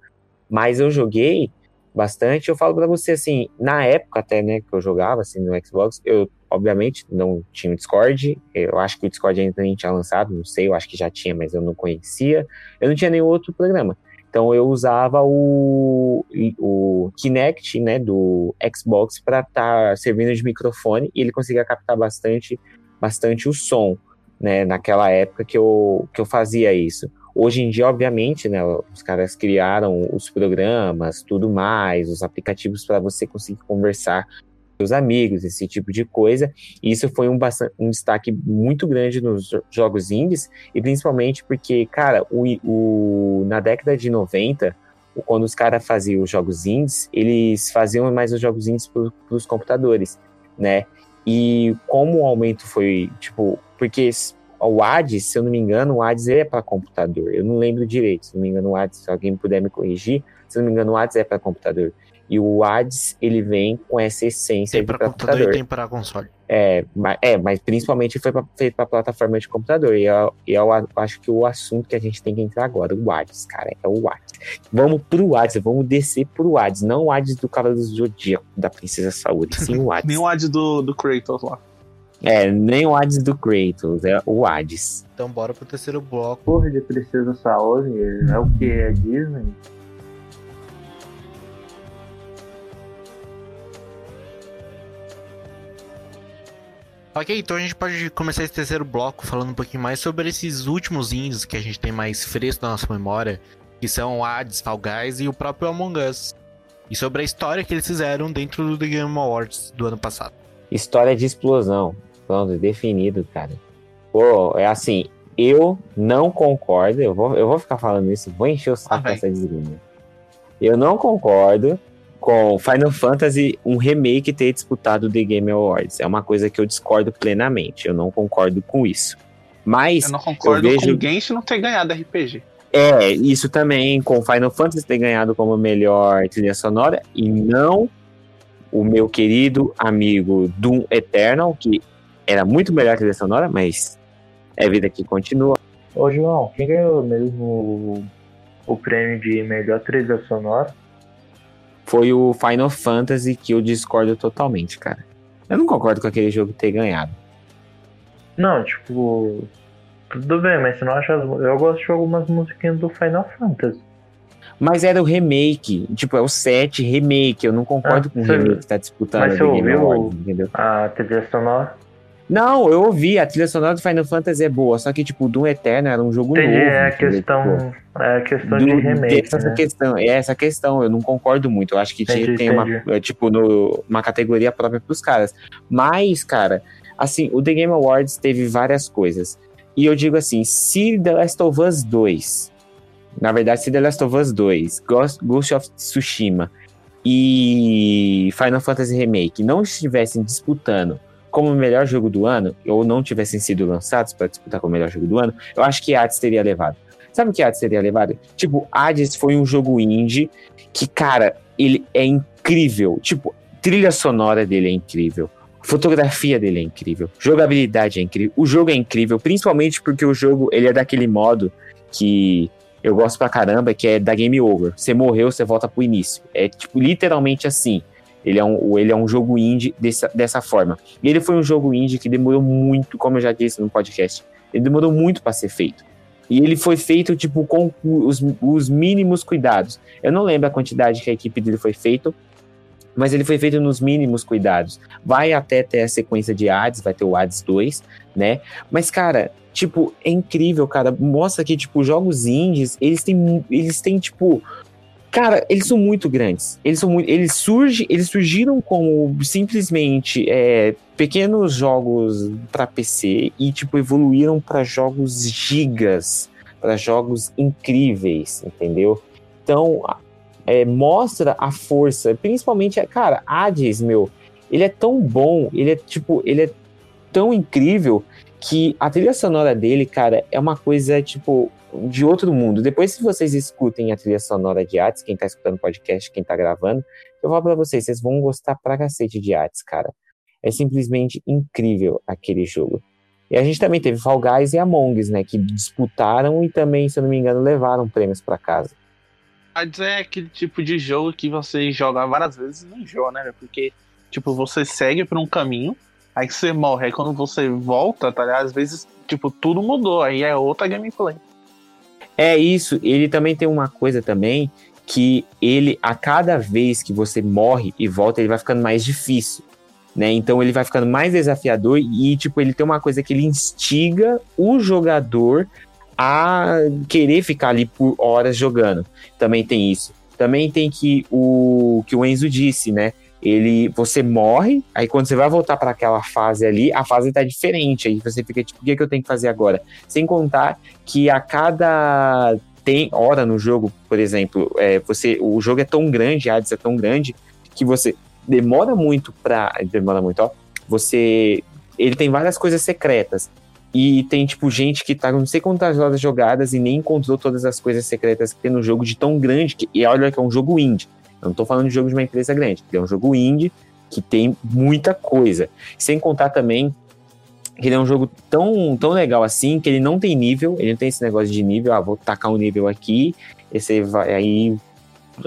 Mas eu joguei bastante. Eu falo pra você, assim, na época até, né, que eu jogava, assim, no Xbox, eu, obviamente, não tinha o Discord. Eu acho que o Discord ainda nem tinha lançado, não sei, eu acho que já tinha, mas eu não conhecia. Eu não tinha nenhum outro programa. Então eu usava o, o Kinect, né, do Xbox para estar servindo de microfone e ele conseguia captar bastante, bastante o som, né, naquela época que eu, que eu fazia isso. Hoje em dia, obviamente, né, os caras criaram os programas, tudo mais, os aplicativos para você conseguir conversar os amigos, esse tipo de coisa. E isso foi um, um destaque muito grande nos jo- jogos indies, e principalmente porque, cara, o, o, na década de 90, o- quando os caras faziam os jogos indies, eles faziam mais os jogos indies para os computadores, né? E como o aumento foi, tipo, porque o Hades, se eu não me engano, o Hades é para computador. Eu não lembro direito, se não me engano, o Hades, se alguém puder me corrigir, se eu não me engano, o Hades é para computador. E o Hades, ele vem com essa essência Tem de computador, computador. e tem pra console. É, mas, é, mas principalmente foi pra, feito para plataforma de computador. E eu, e eu acho que o assunto que a gente tem que entrar agora, o Hades, cara, é o Hades. Vamos pro Hades, vamos descer pro Hades, não o Hades do Cavaleiro do Zodíaco, da Princesa Saúde, sim o Hades. Nem o ad do, do Kratos lá. É, nem o Hades do Kratos, é o Hades. Então bora pro terceiro bloco. Porra de Princesa Saori é o que? É Disney? Ok, então a gente pode começar esse terceiro bloco falando um pouquinho mais sobre esses últimos indies que a gente tem mais fresco na nossa memória, que são Hades, Fall Guys e o próprio Among Us. E sobre a história que eles fizeram dentro do The Game Awards do ano passado. História de explosão. Pronto, definido, cara. Pô, é assim, eu não concordo, eu vou, eu vou ficar falando isso, vou encher o saco Ah, dessa desgrama. Eu não concordo com Final Fantasy, um remake ter disputado o The Game Awards. É uma coisa que eu discordo plenamente. Eu não concordo com isso. Mas Eu não concordo Eu vejo- com o Genshin não ter ganhado RPG. é isso também com Final Fantasy ter ganhado como melhor trilha sonora e não o meu querido amigo Doom Eternal, que era muito melhor a trilha sonora, mas é vida que continua. Ô João, quem ganhou mesmo o, o prêmio de melhor trilha sonora? Foi o Final Fantasy que eu discordo totalmente, cara. Eu não concordo com aquele jogo ter ganhado. Não, tipo. Tudo bem, mas você não acha. as- Eu gosto de algumas musiquinhas do Final Fantasy. Mas era o remake, tipo, é o 7 remake. Eu não concordo Ah, com o remake que tá disputando mas você ouviu Awards, entendeu? A trilha sonora. Não, eu ouvi, a trilha sonora do Final Fantasy é boa, só que, tipo, o Doom Eterno era um jogo Entendi, novo. é a entendeu? Tipo, questão. É a questão do- de remake. dessa Né? questão, é essa questão, eu não concordo muito. Eu acho que Entendi, tem uma, entendi. é, tipo, no- uma categoria própria pros caras. Mas, cara, assim, o The Game Awards teve várias coisas. E eu digo assim, se The Last of Us 2, na verdade, se The Last of Us 2, Ghost, Ghost of Tsushima e Final Fantasy Remake não estivessem disputando como o melhor jogo do ano, ou não tivessem sido lançados para disputar como o melhor jogo do ano, eu acho que Hades teria levado. Sabe o que Hades teria levado? Tipo, Hades foi um jogo indie que, cara, ele é incrível. Tipo, trilha sonora dele é incrível. Fotografia dele é incrível. Jogabilidade é incrível. O jogo é incrível, principalmente porque o jogo ele é daquele modo que eu gosto pra caramba, que é da game over. Você morreu, você volta pro início. É tipo literalmente assim. Ele é um, ele é um jogo indie dessa, dessa forma. E ele foi um jogo indie que demorou muito, como eu já disse no podcast, ele demorou muito para ser feito. E ele foi feito, tipo, com os, os mínimos cuidados. Eu não lembro a quantidade que a equipe dele foi feito, mas ele foi feito nos mínimos cuidados. Vai até ter a sequência de Hades, vai ter o Hades 2, né? Mas, cara, tipo, é incrível, cara. Mostra que, tipo, jogos indies, eles têm, eles têm, tipo... Cara, eles são muito grandes. Eles são muito, eles surgem, eles surgiram como simplesmente é, pequenos jogos para PC e tipo evoluíram para jogos gigas, para jogos incríveis, entendeu? Então é, mostra a força, principalmente, cara, Hades, meu, ele é tão bom, ele é tipo, ele é tão incrível que a trilha sonora dele, cara, é uma coisa tipo de outro mundo. Depois, se vocês escutem a trilha sonora de Hades, quem tá escutando o podcast, quem tá gravando, eu falo pra vocês, vocês vão gostar pra cacete de Hades, cara. É simplesmente incrível aquele jogo. E a gente também teve Fall Guys e Among Us, né, que disputaram e também, se eu não me engano, levaram prêmios pra casa. Hades é aquele tipo de jogo que você joga várias vezes e não enjoa, né? Porque, tipo, você segue por um caminho, aí você morre, aí quando você volta, tá? Às vezes, tipo, tudo mudou, aí é outra gameplay. É isso, ele também tem uma coisa também que ele, a cada vez que você morre e volta, ele vai ficando mais difícil, né? Então ele vai ficando mais desafiador e, tipo, ele tem uma coisa que ele instiga o jogador a querer ficar ali por horas jogando. Também tem isso. Também tem que o que o Enzo disse, né? Ele, você morre, aí quando você vai voltar para aquela fase ali, a fase tá diferente. Aí você fica tipo, o que, que eu tenho que fazer agora? Sem contar que a cada tem hora no jogo, por exemplo, é, você, o jogo é tão grande, a Hades é tão grande que você demora muito pra. Demora muito, ó. Você. Ele tem várias coisas secretas. E tem, tipo, gente que tá não sei quantas horas jogadas e nem encontrou todas as coisas secretas que tem no jogo de tão grande. Que, e olha que é um jogo indie. Eu não tô falando de jogo de uma empresa grande. É um jogo indie que tem muita coisa. Sem contar também que ele é um jogo tão, tão legal assim que ele não tem nível, ele não tem esse negócio de nível, ah, vou tacar um nível aqui, esse vai aí,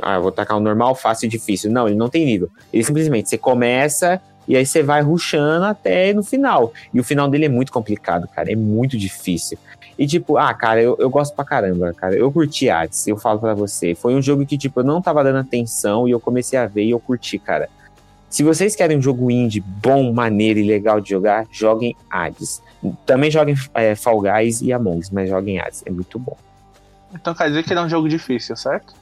ah, vou tacar um normal, fácil e difícil. Não, ele não tem nível. Ele simplesmente, você começa E aí você vai rushando até no final. E o final dele é muito complicado, cara. É muito difícil. E tipo, ah, cara, eu, eu gosto pra caramba, cara. Eu curti Hades, eu falo pra você. Foi um jogo que, tipo, eu não tava dando atenção e eu comecei a ver e eu curti, cara. Se vocês querem um jogo indie bom, maneiro e legal de jogar, joguem Hades. Também joguem é, Fall Guys e Among Us, mas joguem Hades. É muito bom. Então quer dizer que ele é um jogo difícil, certo?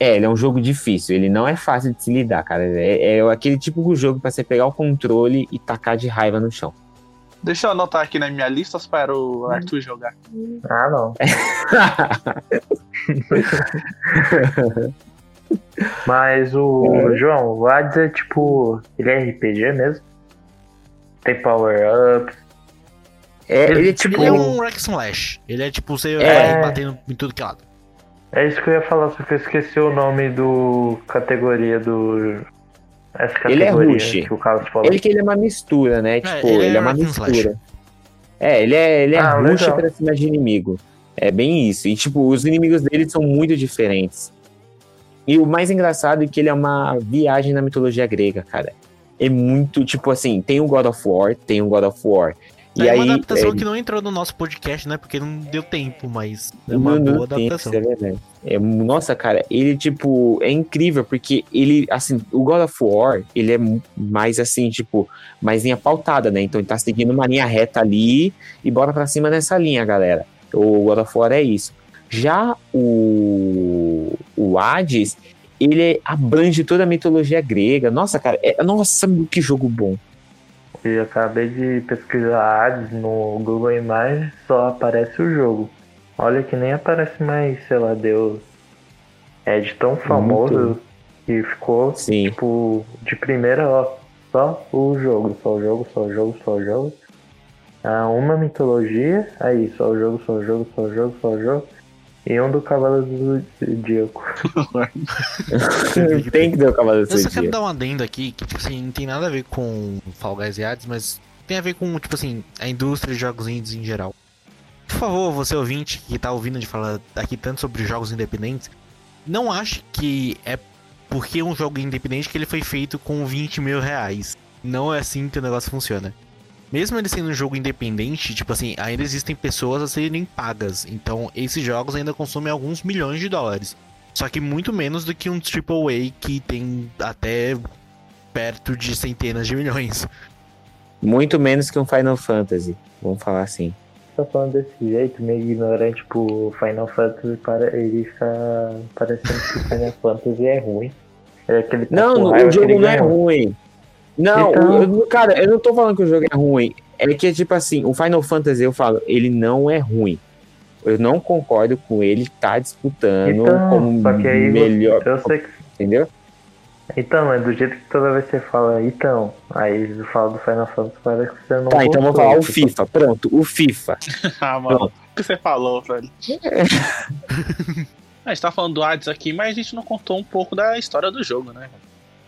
É, ele é um jogo difícil, ele não é fácil de se lidar, cara. É, é aquele tipo de jogo pra você pegar o controle e tacar de raiva no chão. Deixa eu anotar aqui na minha lista para o Arthur jogar. Ah, não. Mas o João, o Hades é tipo. Ele é RPG mesmo? Tem power-ups. É, ele é tipo. Ele é um Rex Slash. Ele é tipo, você É. vai batendo em tudo que é lado. É isso que eu ia falar, só que eu esqueci o nome do categoria do. Essa Ele é rush. que o Carlos falou. Ele que ele é uma mistura, né? Tipo, ele ele, é é uma mistura. É, ele é, ele é Ah, rush legal. pra cima de inimigo. É bem isso. E, tipo, os inimigos dele são muito diferentes. E o mais engraçado é que ele é uma viagem na mitologia grega, cara. É muito, tipo assim, tem o God of War, tem o God of War. E é aí, uma adaptação é, que não entrou no nosso podcast, né? Porque não deu tempo, mas é uma Não, boa tem, adaptação. isso é verdade. É, nossa, cara, ele, tipo, é incrível, porque ele, assim, o God of War, ele é mais, assim, tipo, mais linha pautada, né? Então ele tá seguindo uma linha reta ali e bora pra cima nessa linha, galera. O God of War é isso. Já o, o Hades, ele abrange toda a mitologia grega. Nossa, cara, é, nossa, que jogo bom. E acabei de pesquisar Hades no Google Imagens, só aparece o jogo. Olha que nem aparece mais, sei lá, Deus. É de tão famoso que ficou, Sim. tipo, de primeira, ó, só o jogo, só o jogo, só o jogo, só o jogo. Ah, uma mitologia, aí, só o jogo, só o jogo, só o jogo, só o jogo. E um do Cavalo do Zodíaco. tem que ter o Cavaleiro do Eu só quero dar um adendo aqui, que, tipo assim, não tem nada a ver com Fall Guys e Hades, mas tem a ver com, tipo assim, a indústria de jogos indies em geral. Por favor, você ouvinte que tá ouvindo de falar aqui tanto sobre jogos independentes, não ache que é porque é um jogo independente que ele foi feito com 20 mil reais. Não é assim que o negócio funciona. Mesmo ele sendo um jogo independente, tipo assim, ainda existem pessoas a serem pagas. Então, esses jogos ainda consomem alguns milhões de dólares. Só que muito menos do que um AAA que tem até perto de centenas de milhões. Muito menos que um Final Fantasy, vamos falar assim. Tá falando desse jeito, meio ignorante pro Final Fantasy, para ele fica parecendo que o Final Fantasy é ruim. É aquele Não, o jogo não é ganhou. ruim. Não, Então- eu- cara, eu não tô falando que o jogo é ruim. É que, tipo assim, o Final Fantasy, eu falo, ele não é ruim. Eu não concordo com ele tá disputando Então, como só que aí melhor. Eu sei que. Entendeu? Então, é do jeito que toda vez você fala, então. Aí ele fala do Final Fantasy, parece que você não Tá, então vou gostou, falar o tipo, FIFA. Pronto, o FIFA. Ah, mano. O que você falou, velho? a gente tá falando do Hades aqui, mas a gente não contou um pouco da história do jogo, né?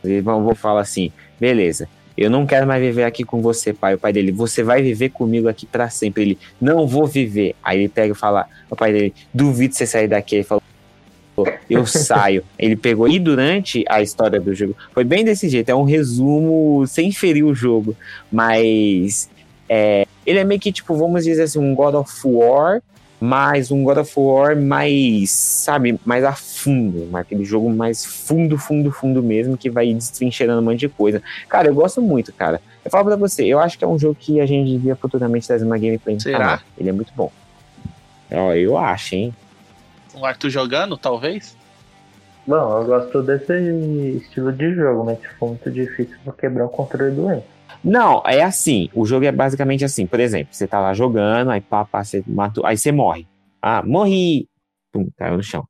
E vão- falar assim, beleza. Eu não quero mais viver aqui com você, pai. O pai dele, você vai viver comigo aqui pra sempre. Ele, não vou viver. Aí ele pega e fala, o pai dele, duvido você sair daqui. Ele falou, eu saio. Ele pegou. E durante a história do jogo, foi bem desse jeito. É um resumo sem ferir o jogo. Mas é, ele é meio que, tipo, vamos dizer assim, um God of War, mas um God of War mais, sabe, mais a fundo. Aquele jogo mais fundo, fundo, fundo mesmo, que vai destrincheirando um monte de coisa. Cara, eu gosto muito, cara. Eu falo pra você, eu acho que é um jogo que a gente devia futuramente trazer uma gameplay no Será? canal. Ele é muito bom. Ó, eu acho, hein? O Arthur jogando, talvez? Bom, eu gosto desse estilo de jogo, mas for muito difícil, vou quebrar o controle doente. Não, é assim. O jogo é basicamente assim. Por exemplo, você tá lá jogando, aí pá, pá, você matou, aí você morre. Ah, morri! Pum, caiu no chão.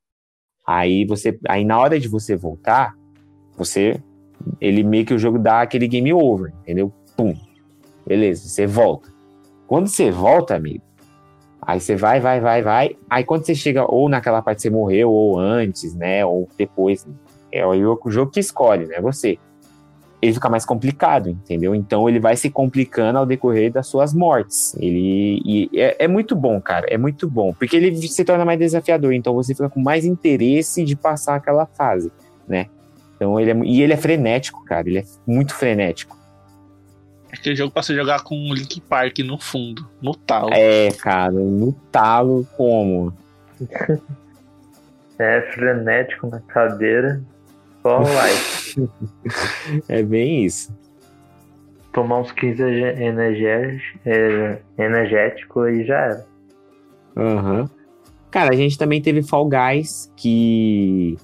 Aí você. Aí na hora de você voltar, você. Ele meio que o jogo dá aquele game over, entendeu? Pum. Beleza, você volta. Quando você volta, amigo, aí você vai, vai, vai, vai. Aí quando você chega ou naquela parte que você morreu, ou antes, né? Ou depois. É aí o jogo que escolhe, né? Você ele fica mais complicado, entendeu? Então ele vai se complicando ao decorrer das suas mortes. Ele e é, é muito bom, cara, é muito bom, porque ele se torna mais desafiador. Então você fica com mais interesse de passar aquela fase, né? Então ele é, e ele é frenético, cara. Ele é muito frenético. Aquele jogo pra você jogar com um Link Park no fundo, no talo. É, cara, no talo como? É frenético na cadeira. Só like. É bem isso. Tomar uns 15 energético, é, energético e já era. Aham. Cara, a gente também teve Fall Guys, que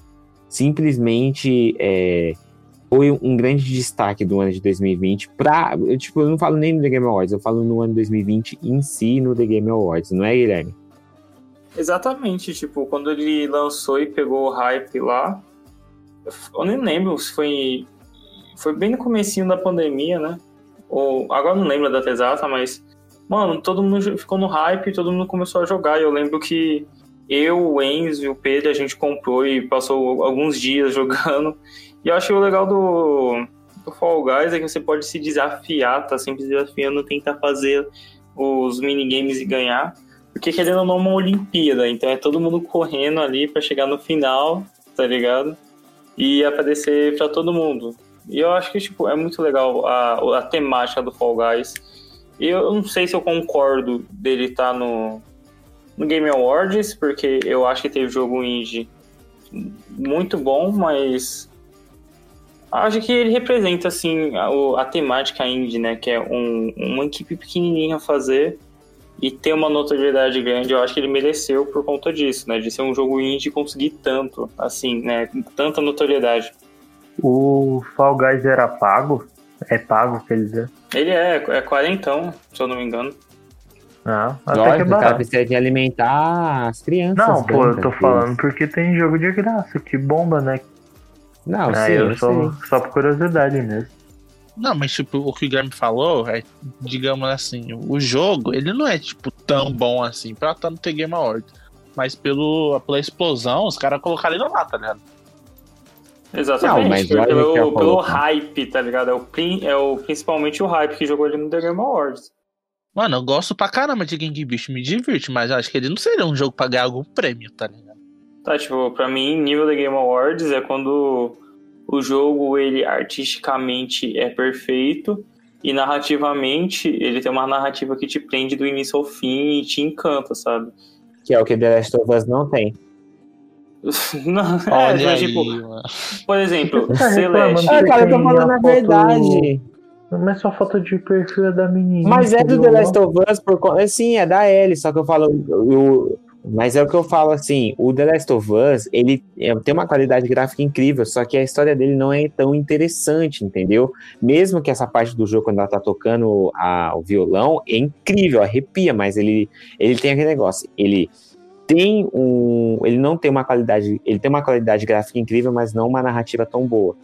simplesmente é, foi um grande destaque do ano de 2020 pra. Eu, tipo, eu não falo nem no The Game Awards, eu falo no ano 2020 em si no The Game Awards, não é, Guilherme? Exatamente, tipo, quando ele lançou e pegou o hype lá, eu nem lembro se foi foi bem no comecinho da pandemia, né? Ou agora não lembro a data exata, mas mano, todo mundo ficou no hype, todo mundo começou a jogar. E eu lembro que eu, o Enzo e o Pedro a gente comprou e passou alguns dias jogando. E eu acho o legal do, do Fall Guys é que você pode se desafiar, tá sempre se desafiando, tentar fazer os minigames e ganhar. Porque querendo ou não, é uma Olimpíada, então é todo mundo correndo ali para chegar no final, tá ligado? E aparecer para todo mundo. E eu acho que tipo, é muito legal a, a temática do Fall Guys. E eu não sei se eu concordo dele estar tá no, no Game Awards, porque eu acho que teve jogo indie muito bom, mas acho que ele representa assim a, a temática indie, né? Que é um, uma equipe pequenininha fazer e ter uma notoriedade grande, eu acho que ele mereceu por conta disso, né? De ser um jogo indie e conseguir tanto, assim, né? Tanta notoriedade. O Fall Guys era pago? É pago, quer dizer? Ele é, é quarentão, se eu não me engano. Ah, até Lógico, que é o cara barato. precisa de alimentar as crianças. Não, pô, eu tô falando porque tem jogo de graça, que bomba, né? Não, ah, sim, eu eu só, sei. só por curiosidade mesmo. Não, mas tipo, o que o Guilherme falou é, digamos assim, o jogo, ele não é tipo tão bom assim pra estar no The Game Awards. Mas pelo, pela explosão, os caras colocaram ele lá, tá ligado? Exatamente, Não, mas pelo, pelo hype, tá ligado? É, o, é o, principalmente o hype que jogou ele no The Game Awards. Mano, eu gosto pra caramba de Gang Beast, me divirte, mas eu acho que ele não seria um jogo pra ganhar algum prêmio, tá ligado? Tá, tipo, pra mim, nível The Game Awards é quando o jogo, ele artisticamente é perfeito e narrativamente, ele tem uma narrativa que te prende do início ao fim e te encanta, sabe? Que é o que The Last of Us não tem. Não, é, Olha mas, aí, tipo, mano. por exemplo, Tá Celeste. Ah, cara, eu tô falando a foto- verdade. Mas só foto de perfil é da menina. Mas é do? The Last of Us por conta. Sim, é da Ellie, só que eu falo. eu- mas é o que eu falo assim: o The Last of Us, ele é- tem uma qualidade gráfica incrível, só que a história dele não é tão interessante, entendeu? Mesmo que essa parte do jogo, quando ela tá tocando a- o violão, é incrível, arrepia, mas ele, ele tem aquele negócio. Ele tem um. Ele não tem uma qualidade. Ele tem uma qualidade gráfica incrível, mas não uma narrativa tão boa.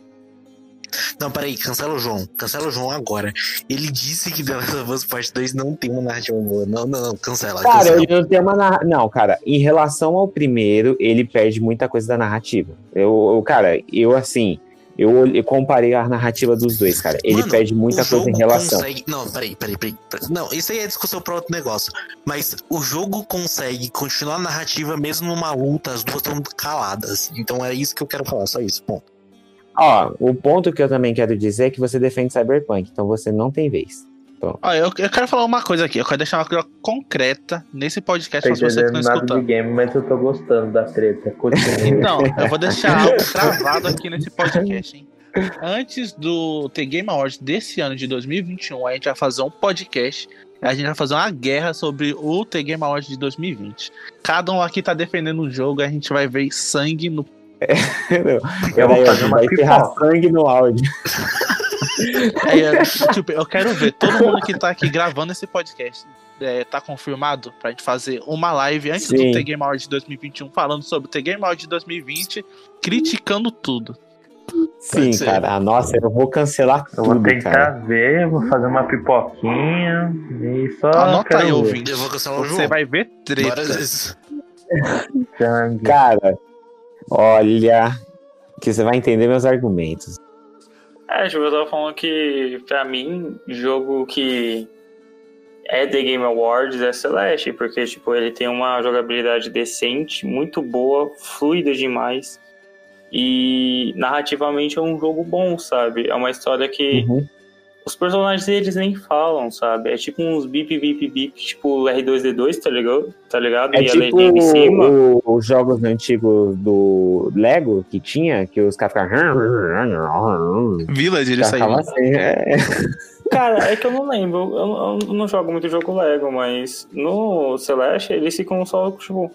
Não, peraí, cancela o João. Cancela o João agora. Ele disse que The Last of Us Part 2 não tem uma narrativa boa. Não, não, não, cancela. Cara, cancela. ele não tem uma narra... Não, cara, em relação ao primeiro, ele perde muita coisa da narrativa. Eu, eu- cara, eu assim, eu, eu comparei a narrativa dos dois, cara. Ele Mano, perde muita coisa em relação. Consegue... Não, peraí, peraí, peraí. Não, isso aí é discussão para outro negócio. Mas o jogo consegue continuar a narrativa mesmo numa luta, as duas estão caladas. Então é isso que eu quero falar, só isso. Bom, Ó, o ponto que eu também quero dizer é que você defende Cyberpunk, então você não tem vez. Ó, eu, eu quero falar uma coisa aqui, eu quero deixar uma coisa concreta nesse podcast pra você que nada escutou. de game, mas eu tô gostando da treta. Continua. Então, eu vou deixar algo travado aqui nesse podcast, hein? Antes do The Game Awards desse ano de 2021, a gente vai fazer um podcast. A gente vai fazer uma guerra sobre o The Game Awards de 2020. Cada um aqui tá defendendo um jogo, a gente vai ver sangue no. Eu vou fazer uma pipoca. sangue no áudio. É, é, tipo, eu quero ver todo mundo que tá aqui gravando esse podcast. É, tá confirmado pra gente fazer uma live antes Sim. do The Game Awards de 2021, falando sobre o The Game Awards de 2020, criticando tudo. Sim, cara. Ah, Nossa, eu vou cancelar Eu vou tudo, tentar cara. ver, vou fazer uma pipoquinha e só. Anota aí, ouvinte. eu vou cancelar o Você João. vai ver treta. Cara, olha, que você vai entender meus argumentos. É, tipo, eu tava falando que, pra mim, jogo que é The Game Awards é Celeste, porque, tipo, ele tem uma jogabilidade decente, muito boa, fluida demais. E narrativamente é um jogo bom, sabe? É uma história que Uhum. Os personagens eles nem falam, sabe? É tipo uns bip, bip, bip, tipo R2D2, tá ligado? Tá ligado? É e a tipo legenda em cima. o- os jogos antigos do Lego que tinha, que os caras ficavam. Village, ele saiu. Assim, é. Cara, é que eu não lembro. Eu, eu- não jogo muito jogo Lego, mas no Celeste eles ficam só, tipo.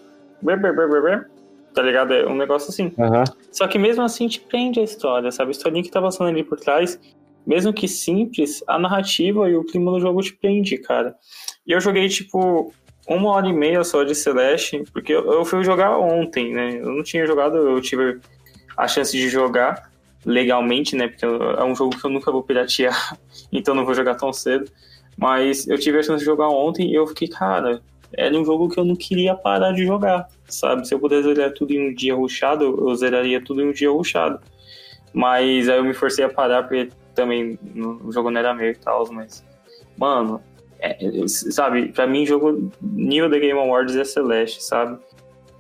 Tá ligado? É um negócio assim. Aham. Só que mesmo assim te prende a história, sabe? A historinha que tá passando ali por trás, mesmo que simples, a narrativa e o clima do jogo te prende, cara. E eu joguei, tipo, uma hora e meia só de Celeste, porque eu, fui jogar ontem, né? Eu não tinha jogado, eu tive a chance de jogar legalmente, né? Porque é um jogo que eu nunca vou piratear, então não vou jogar tão cedo. Mas eu tive a chance de jogar ontem e eu fiquei, cara, era um jogo que eu não queria parar de jogar, sabe? Se eu pudesse zerar tudo em um dia ruxado, eu zeraria tudo em um dia ruxado. Mas aí eu me forcei a parar porque também no- o jogo não era meu e tal, mas. Mano, é- é- sabe, pra mim, jogo nível da Game Awards é Celeste, sabe?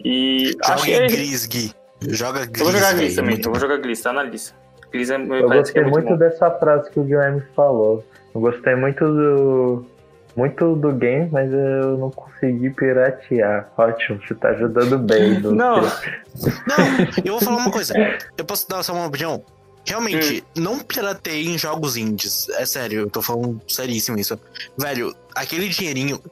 E Joga achei. em Gris, Gui. Joga Gris. Eu vou jogar Gliss também, eu vou jogar Gliss, tá na lista. Gliss é, Eu que gostei é muito, muito dessa frase que o Guilherme falou. Eu gostei muito do. Muito do game, mas eu não consegui piratear. Ótimo, você tá ajudando bem. Não, Não, eu vou falar uma coisa. Eu posso dar só uma opinião? Realmente, não pirateie em jogos indies. É sério, eu tô falando seríssimo isso. Velho, aquele dinheirinho.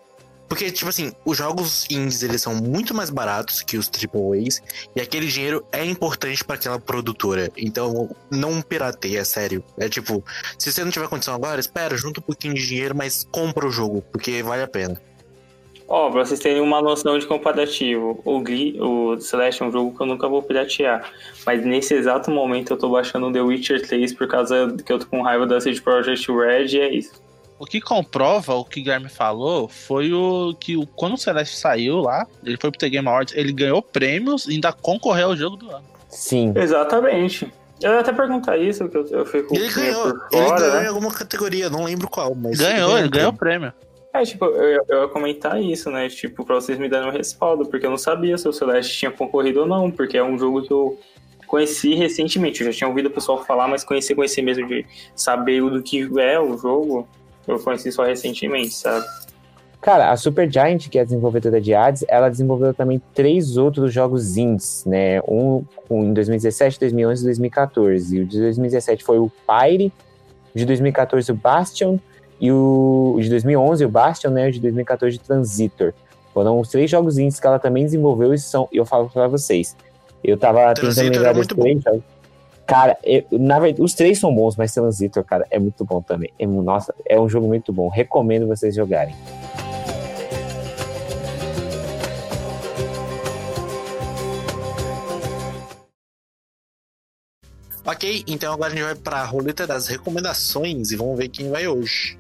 Porque, tipo assim, os jogos indies eles são muito mais baratos que os AAAs. E aquele dinheiro é importante pra aquela produtora. Então, não pirateie, é sério. É tipo, se você não tiver condição agora, espera, junta um pouquinho de dinheiro, mas compra o jogo, porque vale a pena. Ó, pra vocês terem uma noção de comparativo, o, Gli, o Celeste é um jogo que eu nunca vou piratear. Mas nesse exato momento eu tô baixando The Witcher 3 por causa que eu tô com raiva da CD Projekt Red e é isso. O que comprova o que o Guilherme falou foi o que o- quando o Celeste saiu lá, ele foi pro The Game Awards, ele ganhou prêmios e ainda concorreu ao jogo do ano. Sim. Exatamente. Eu ia até perguntar isso, que eu, eu fico Ele ganhou, por ele fora, ganhou em né? alguma categoria, não lembro qual, mas. Ganhou, ele ganhou prêmio. prêmio. É, tipo, eu, eu ia comentar isso, né? Tipo, pra vocês me darem um respaldo, porque eu não sabia se o Celeste tinha concorrido ou não, porque é um jogo que eu conheci recentemente. Eu já tinha ouvido o pessoal falar, mas conhecer, conhecer mesmo de saber do que é o jogo, eu conheci só recentemente, sabe? Cara, a Supergiant, que é a desenvolvedora de Hades, ela desenvolveu também três outros jogos indies, né? Um, um em 2017, 2011 e 2014. E o de 2017 foi o Pyre, de 2014 o Bastion e o, de 2011 o Bastion, né? O de 2014 o Transitor. Foram os três jogos indies que ela também desenvolveu e são, eu falo pra vocês. Eu tava tentando Transitor lembrar é dos muito bom. três jogos. Cara, eu- na verdade, os três são bons, mas Transitor, cara, é muito bom também. É, nossa, é um jogo muito bom. Recomendo vocês jogarem. Ok, então agora a gente vai pra roleta das recomendações e vamos ver quem vai hoje.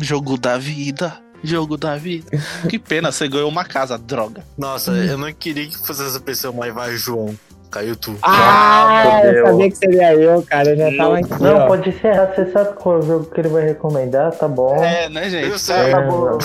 Jogo da vida. Jogo da vida. que pena, você ganhou uma casa, droga. Nossa, eu não queria que fosse essa pessoa, mas vai, João. Caiu tu. Ah, eu fodeu. sabia que seria eu, cara. Eu já tava aqui, Não, ó. pode encerrar. Você sabe qual é o jogo que ele vai recomendar? Tá bom. É, né, gente? Eu sei. É, acabou.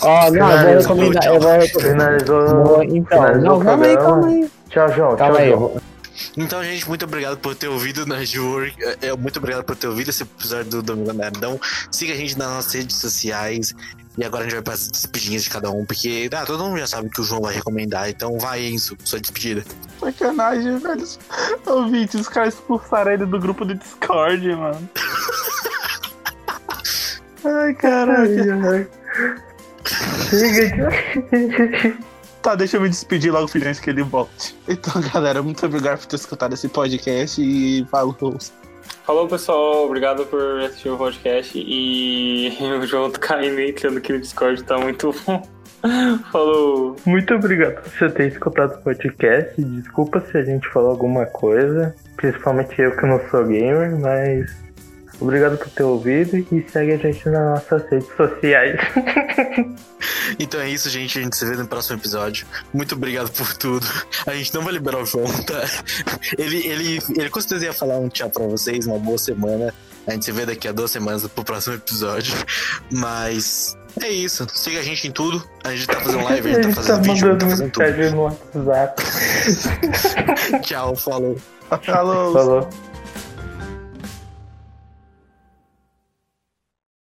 Ó, não, eu vou recomendar. Eu vou recomendar. Finalizou. Então, finalizou não, calma aí, calma aí. Tchau, João. Calma tchau, aí, eu João. Então, gente, muito obrigado por ter ouvido na Jur. É, muito obrigado por ter ouvido esse episódio do Domingo Nerdão. Siga a gente nas nossas redes sociais. E agora a gente vai para as despedinhas de cada um, porque ah, todo mundo já sabe que o João vai recomendar. Então vai, Enzo, sua despedida. Sacanagem, velho. Ouvintes, os caras expulsaram ele do grupo do Discord, mano. Ai, caralho. Chega. Tá, deixa eu me despedir logo, filhões, que ele volte. Então, galera, muito obrigado por ter escutado esse podcast e falou. Falou, pessoal. Obrigado por assistir o podcast. E o João tá caindo e entrando aqui no Discord, tá muito bom. Falou. Muito obrigado por você ter escutado o podcast. Desculpa se a gente falou alguma coisa, principalmente eu que não sou gamer, mas obrigado por ter ouvido e segue a gente nas nossas redes sociais. Então é isso, gente. A gente se vê no próximo episódio. Muito obrigado por tudo. A gente não vai liberar o João, tá? Ele, ele, ele com certeza ia falar um tchau pra vocês, uma boa semana. A gente se vê daqui a duas semanas pro próximo episódio. Mas é isso. Siga a gente em tudo. A gente tá fazendo live, a gente tá fazendo vídeo, a gente tá fazendo tudo. no WhatsApp. Tchau, falou. Falou. Falou.